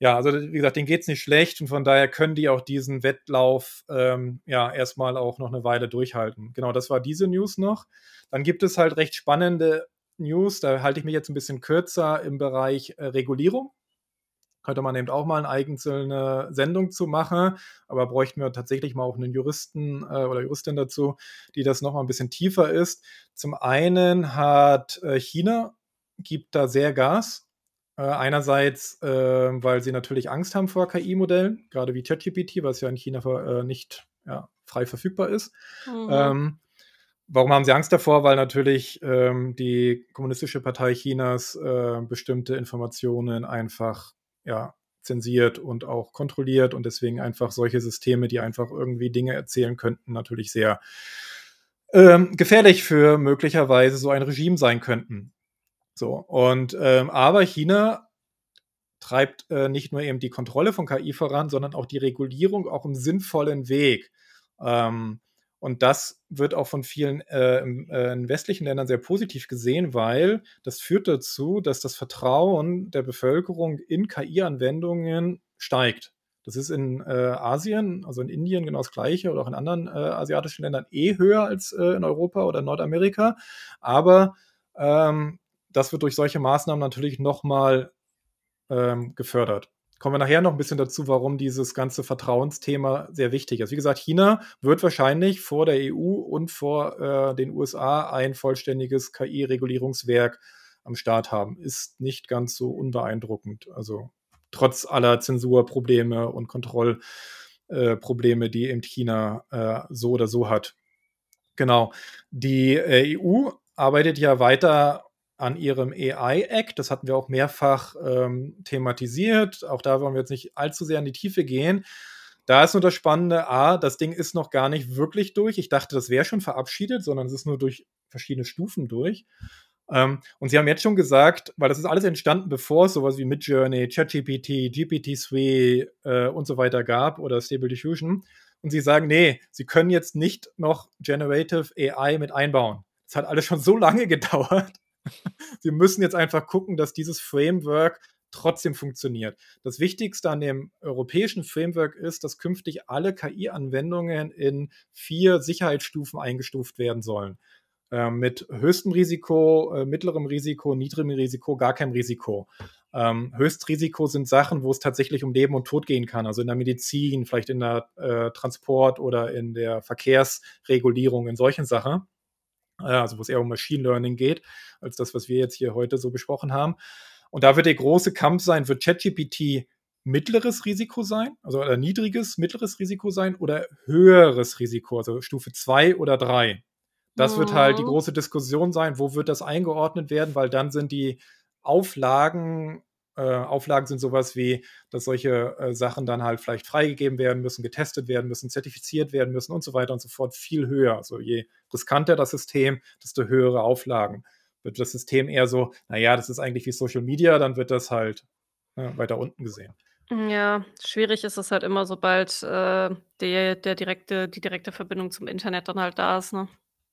Ja, also wie gesagt, denen geht es nicht schlecht und von daher können die auch diesen Wettlauf ähm, ja erstmal auch noch eine Weile durchhalten. Genau, das war diese News noch. Dann gibt es halt recht spannende News, da halte ich mich jetzt ein bisschen kürzer im Bereich äh, Regulierung könnte man eben auch mal eine einzelne Sendung zu machen, aber bräuchten wir tatsächlich mal auch einen Juristen äh, oder Juristin dazu, die das noch mal ein bisschen tiefer ist. Zum einen hat äh, China, gibt da sehr Gas. Äh, einerseits, äh, weil sie natürlich Angst haben vor KI-Modellen, gerade wie ChatGPT, was ja in China äh, nicht ja, frei verfügbar ist. Mhm. Ähm, Warum haben sie Angst davor? Weil natürlich ähm, die Kommunistische Partei Chinas äh, bestimmte Informationen einfach ja, zensiert und auch kontrolliert und deswegen einfach solche Systeme, die einfach irgendwie Dinge erzählen könnten, natürlich sehr ähm, gefährlich für möglicherweise so ein Regime sein könnten. So, und ähm, aber China treibt äh, nicht nur eben die Kontrolle von KI voran, sondern auch die Regulierung auch im sinnvollen Weg. Ähm, und das wird auch von vielen äh, äh, in westlichen Ländern sehr positiv gesehen, weil das führt dazu, dass das Vertrauen der Bevölkerung in KI-Anwendungen steigt. Das ist in äh, Asien, also in Indien genau das gleiche oder auch in anderen äh, asiatischen Ländern eh höher als äh, in Europa oder Nordamerika. Aber ähm, das wird durch solche Maßnahmen natürlich nochmal ähm, gefördert kommen wir nachher noch ein bisschen dazu, warum dieses ganze Vertrauensthema sehr wichtig ist. Wie gesagt, China wird wahrscheinlich vor der EU und vor äh, den USA ein vollständiges KI-Regulierungswerk am Start haben. Ist nicht ganz so unbeeindruckend. Also trotz aller Zensurprobleme und Kontrollprobleme, äh, die eben China äh, so oder so hat. Genau. Die äh, EU arbeitet ja weiter an ihrem AI-Act. Das hatten wir auch mehrfach ähm, thematisiert. Auch da wollen wir jetzt nicht allzu sehr in die Tiefe gehen. Da ist nur das Spannende, A, das Ding ist noch gar nicht wirklich durch. Ich dachte, das wäre schon verabschiedet, sondern es ist nur durch verschiedene Stufen durch. Ähm, und sie haben jetzt schon gesagt, weil das ist alles entstanden, bevor es sowas wie Midjourney, ChatGPT, GPT-3 äh, und so weiter gab oder Stable Diffusion. Und sie sagen, nee, sie können jetzt nicht noch Generative AI mit einbauen. Das hat alles schon so [laughs] lange gedauert. [laughs] Sie müssen jetzt einfach gucken, dass dieses Framework trotzdem funktioniert. Das Wichtigste an dem europäischen Framework ist, dass künftig alle KI-Anwendungen in vier Sicherheitsstufen eingestuft werden sollen. Äh, mit höchstem Risiko, äh, mittlerem Risiko, niedrigem Risiko, gar kein Risiko. Ähm, Höchstrisiko sind Sachen, wo es tatsächlich um Leben und Tod gehen kann, also in der Medizin, vielleicht in der äh, Transport oder in der Verkehrsregulierung, in solchen Sachen. Also wo es eher um Machine Learning geht, als das, was wir jetzt hier heute so besprochen haben. Und da wird der große Kampf sein, wird ChatGPT mittleres Risiko sein, also oder niedriges, mittleres Risiko sein oder höheres Risiko, also Stufe 2 oder 3. Das oh. wird halt die mhm. große Diskussion sein, wo wird das eingeordnet werden, weil dann sind die Auflagen äh, Auflagen sind sowas wie, dass solche äh, Sachen dann halt vielleicht freigegeben werden müssen, getestet werden müssen, zertifiziert werden müssen und so weiter und so fort viel höher. Also je riskanter das System, desto höhere Auflagen. Wird das System eher so, naja, das ist eigentlich wie Social Media, dann wird das halt äh, weiter unten gesehen. Ja, schwierig ist es halt immer, sobald äh, der, der direkte, die direkte Verbindung zum Internet dann halt da ist, ne?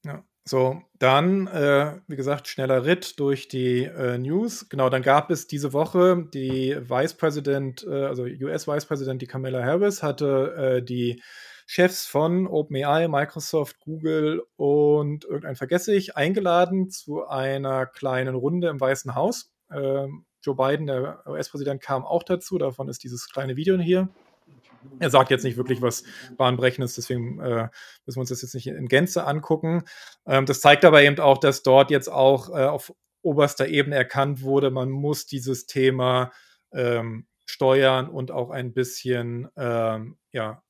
Ja. So, dann, äh, wie gesagt, schneller Ritt durch die äh, News. Genau, dann gab es diese Woche die Vice President, äh, also US Vice President, die Kamala Harris, hatte äh, die Chefs von OpenAI, Microsoft, Google und irgendein vergesse ich, eingeladen zu einer kleinen Runde im Weißen Haus. Ähm, Joe Biden, der US-Präsident, kam auch dazu. Davon ist dieses kleine Video hier. Er sagt jetzt nicht wirklich was Bahnbrechendes, deswegen äh, müssen wir uns das jetzt nicht in Gänze angucken. Ähm, das zeigt aber eben auch, dass dort jetzt auch äh, auf oberster Ebene erkannt wurde, man muss dieses Thema ähm, steuern und auch ein bisschen, ähm, ja,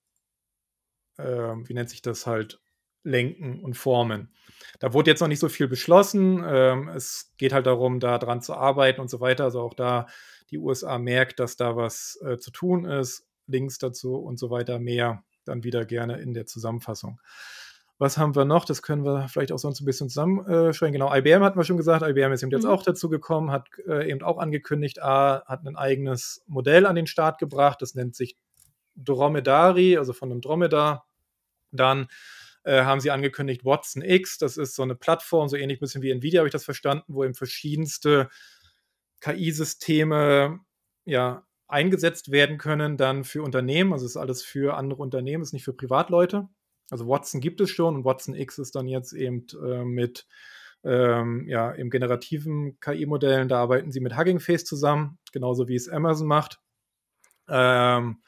äh, wie nennt sich das halt, lenken und formen. Da wurde jetzt noch nicht so viel beschlossen. Ähm, es geht halt darum, da dran zu arbeiten und so weiter. Also auch da die USA merkt, dass da was äh, zu tun ist. Links dazu und so weiter mehr dann wieder gerne in der Zusammenfassung. Was haben wir noch? Das können wir vielleicht auch sonst ein bisschen zusammenschreiben. Genau, IBM hatten wir schon gesagt. IBM ist eben jetzt mhm. auch dazu gekommen, hat äh, eben auch angekündigt, A, hat ein eigenes Modell an den Start gebracht. Das nennt sich Dromedari, also von einem Dromedar. Dann äh, haben sie angekündigt Watson X. Das ist so eine Plattform, so ähnlich ein bisschen wie Nvidia, habe ich das verstanden, wo eben verschiedenste KI-Systeme ja, eingesetzt werden können dann für Unternehmen. Also ist alles für andere Unternehmen, ist nicht für Privatleute. Also Watson gibt es schon und Watson X ist dann jetzt eben äh, mit ähm, ja, im generativen KI-Modellen, da arbeiten sie mit Hugging Face zusammen, genauso wie es Amazon macht. Ähm,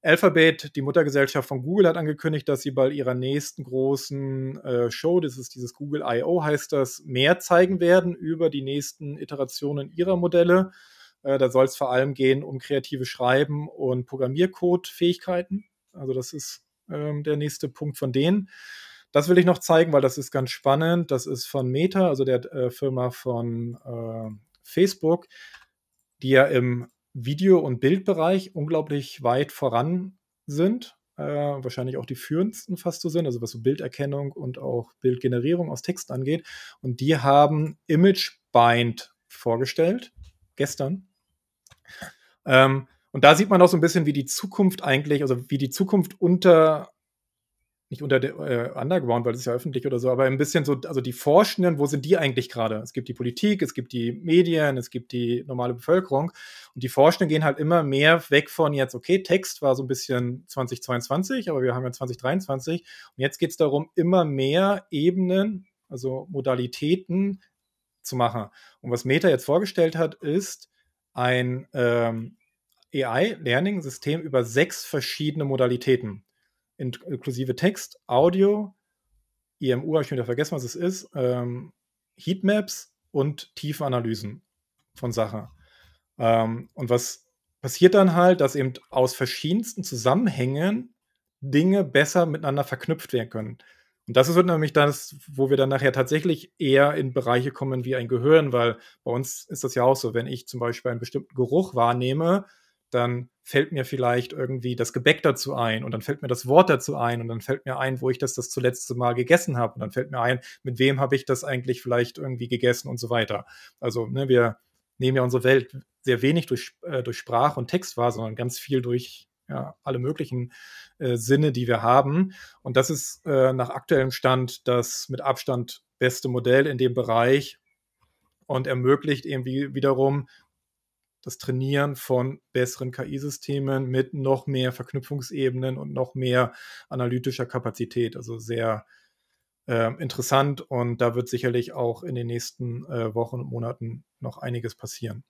Alphabet, die Muttergesellschaft von Google, hat angekündigt, dass sie bei ihrer nächsten großen äh, Show, das ist dieses Google I.O., heißt das, mehr zeigen werden über die nächsten Iterationen ihrer Modelle. Äh, da soll es vor allem gehen um kreative Schreiben und Programmiercode-Fähigkeiten. Also das ist ähm, der nächste Punkt von denen. Das will ich noch zeigen, weil das ist ganz spannend. Das ist von Meta, also der äh, Firma von äh, Facebook, die ja im Video- und Bildbereich unglaublich weit voran sind. Äh, wahrscheinlich auch die führendsten fast so sind, also was so Bilderkennung und auch Bildgenerierung aus Text angeht. Und die haben ImageBind vorgestellt, gestern. Ähm, und da sieht man auch so ein bisschen, wie die Zukunft eigentlich, also wie die Zukunft unter, nicht unter der äh, Underground, weil es ist ja öffentlich oder so, aber ein bisschen so, also die Forschenden, wo sind die eigentlich gerade? Es gibt die Politik, es gibt die Medien, es gibt die normale Bevölkerung und die Forschenden gehen halt immer mehr weg von jetzt, okay, Text war so ein bisschen 2022, aber wir haben ja 2023 und jetzt geht es darum, immer mehr Ebenen, also Modalitäten zu machen. Und was Meta jetzt vorgestellt hat, ist, ein ähm, AI-Learning-System über sechs verschiedene Modalitäten, inklusive Text, Audio, IMU, habe ich wieder vergessen, was es ist, ähm, Heatmaps und tiefe Analysen von Sachen. Ähm, und was passiert dann halt, dass eben aus verschiedensten Zusammenhängen Dinge besser miteinander verknüpft werden können. Und das ist nämlich das, wo wir dann nachher tatsächlich eher in Bereiche kommen wie ein Gehirn, weil bei uns ist das ja auch so, wenn ich zum Beispiel einen bestimmten Geruch wahrnehme, dann fällt mir vielleicht irgendwie das Gebäck dazu ein und dann fällt mir das Wort dazu ein und dann fällt mir ein, wo ich das das zuletzt Mal gegessen habe und dann fällt mir ein, mit wem habe ich das eigentlich vielleicht irgendwie gegessen und so weiter. Also ne, wir nehmen ja unsere Welt sehr wenig durch, äh, durch Sprache und Text wahr, sondern ganz viel durch ja, alle möglichen äh, Sinne, die wir haben. Und das ist äh, nach aktuellem Stand das mit Abstand beste Modell in dem Bereich und ermöglicht irgendwie wiederum das Trainieren von besseren KI-Systemen mit noch mehr Verknüpfungsebenen und noch mehr analytischer Kapazität. Also sehr äh, interessant und da wird sicherlich auch in den nächsten äh, Wochen und Monaten noch einiges passieren.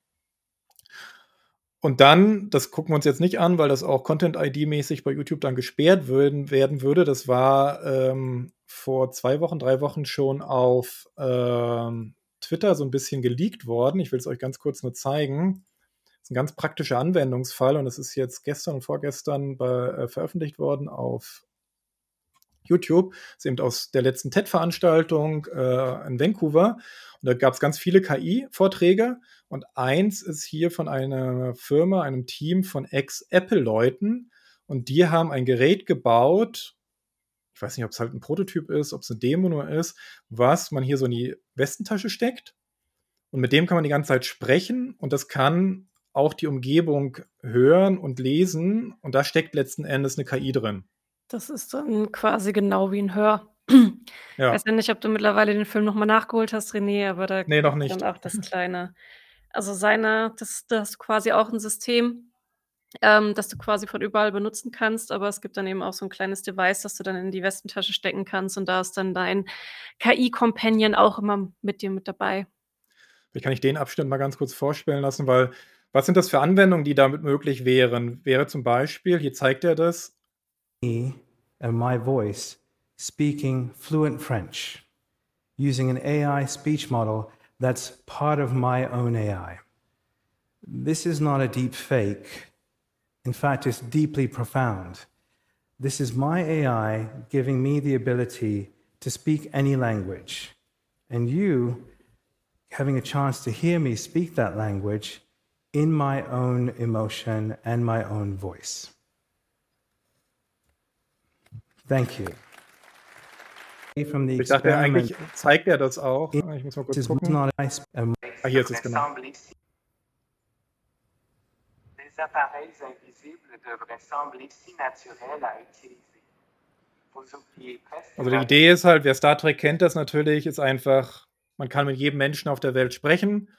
Und dann, das gucken wir uns jetzt nicht an, weil das auch Content-ID-mäßig bei YouTube dann gesperrt würden, werden würde. Das war ähm, vor zwei Wochen, drei Wochen schon auf ähm, Twitter so ein bisschen geleakt worden. Ich will es euch ganz kurz nur zeigen. Das ist ein ganz praktischer Anwendungsfall und es ist jetzt gestern und vorgestern bei, äh, veröffentlicht worden auf YouTube. Das ist eben aus der letzten TED-Veranstaltung äh, in Vancouver. Und da gab es ganz viele KI-Vorträge. Und eins ist hier von einer Firma, einem Team von Ex-Apple-Leuten. Und die haben ein Gerät gebaut, ich weiß nicht, ob es halt ein Prototyp ist, ob es eine Demo nur ist, was man hier so in die Westentasche steckt. Und mit dem kann man die ganze Zeit sprechen und das kann auch die Umgebung hören und lesen. Und da steckt letzten Endes eine KI drin. Das ist dann quasi genau wie ein Hör Ja. Weiß ja nicht, ob du mittlerweile den Film noch mal nachgeholt hast, René, aber da Ne, noch nicht. dann auch das [laughs] kleine also seine das da hast du quasi auch 'n System, ähm, das du quasi von überall benutzen kannst, aber es gibt dann eben auch so 'n kleines Device, das du dann in die Westentasche stecken kannst und da ist dann dein KI-Companion auch immer mit dir mit dabei. Vielleicht kann ich den Abschnitt mal ganz kurz vorspielen lassen, weil was sind das für Anwendungen, die damit möglich wären? Wäre zum Beispiel hier zeigt er das Me and my voice speaking fluent French using an AI speech model that's part of my own AI. This is not a deep fake. In fact, it's deeply profound. This is my AI giving me the ability to speak any language, and you having a chance to hear me speak that language in my own emotion and my own voice. Thank you. Ich dachte eigentlich zeigt er das auch. Ich muss mal kurz gucken. Ah, hier ist es genau. Des appareils invisibles devraient sembler si naturels à utiliser. Also die Idee ist halt, wer Star Trek kennt das natürlich, ist einfach, man kann mit jedem Menschen auf der Welt sprechen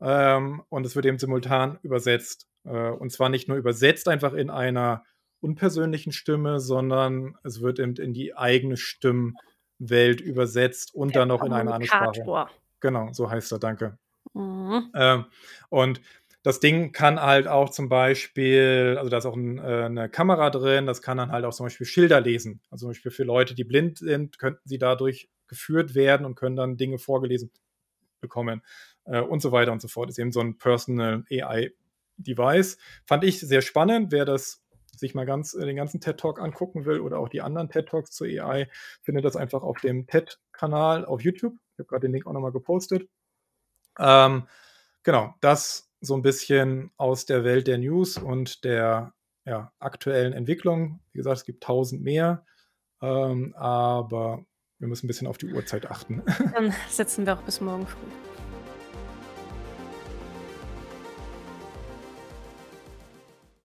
ähm, und es wird eben simultan übersetzt. Äh, und zwar nicht nur übersetzt einfach in einer unpersönlichen Stimme, sondern es wird eben in die eigene Stimmwelt übersetzt und der dann noch in eine andere Sprache. Genau, so heißt er, danke. Mhm. Ähm, und das Ding kann halt auch zum Beispiel, also da ist auch ein, äh, eine Kamera drin, das kann dann halt auch zum Beispiel Schilder lesen. Also zum Beispiel für Leute, die blind sind, könnten sie dadurch geführt werden und können dann Dinge vorgelesen bekommen äh, und so weiter und so fort. Ist eben so ein Personal AI-Device. Fand ich sehr spannend. Wer das sich mal ganz äh, den ganzen TED Talk angucken will oder auch die anderen TED Talks zur AI, findet das einfach auf dem TED-Kanal auf YouTube. Ich habe gerade den Link auch nochmal gepostet. Ähm, genau, das so ein bisschen aus der Welt der News und der ja, aktuellen Entwicklung. Wie gesagt, es gibt tausend mehr, ähm, aber wir müssen ein bisschen auf die Uhrzeit achten. Dann setzen wir auch bis morgen früh.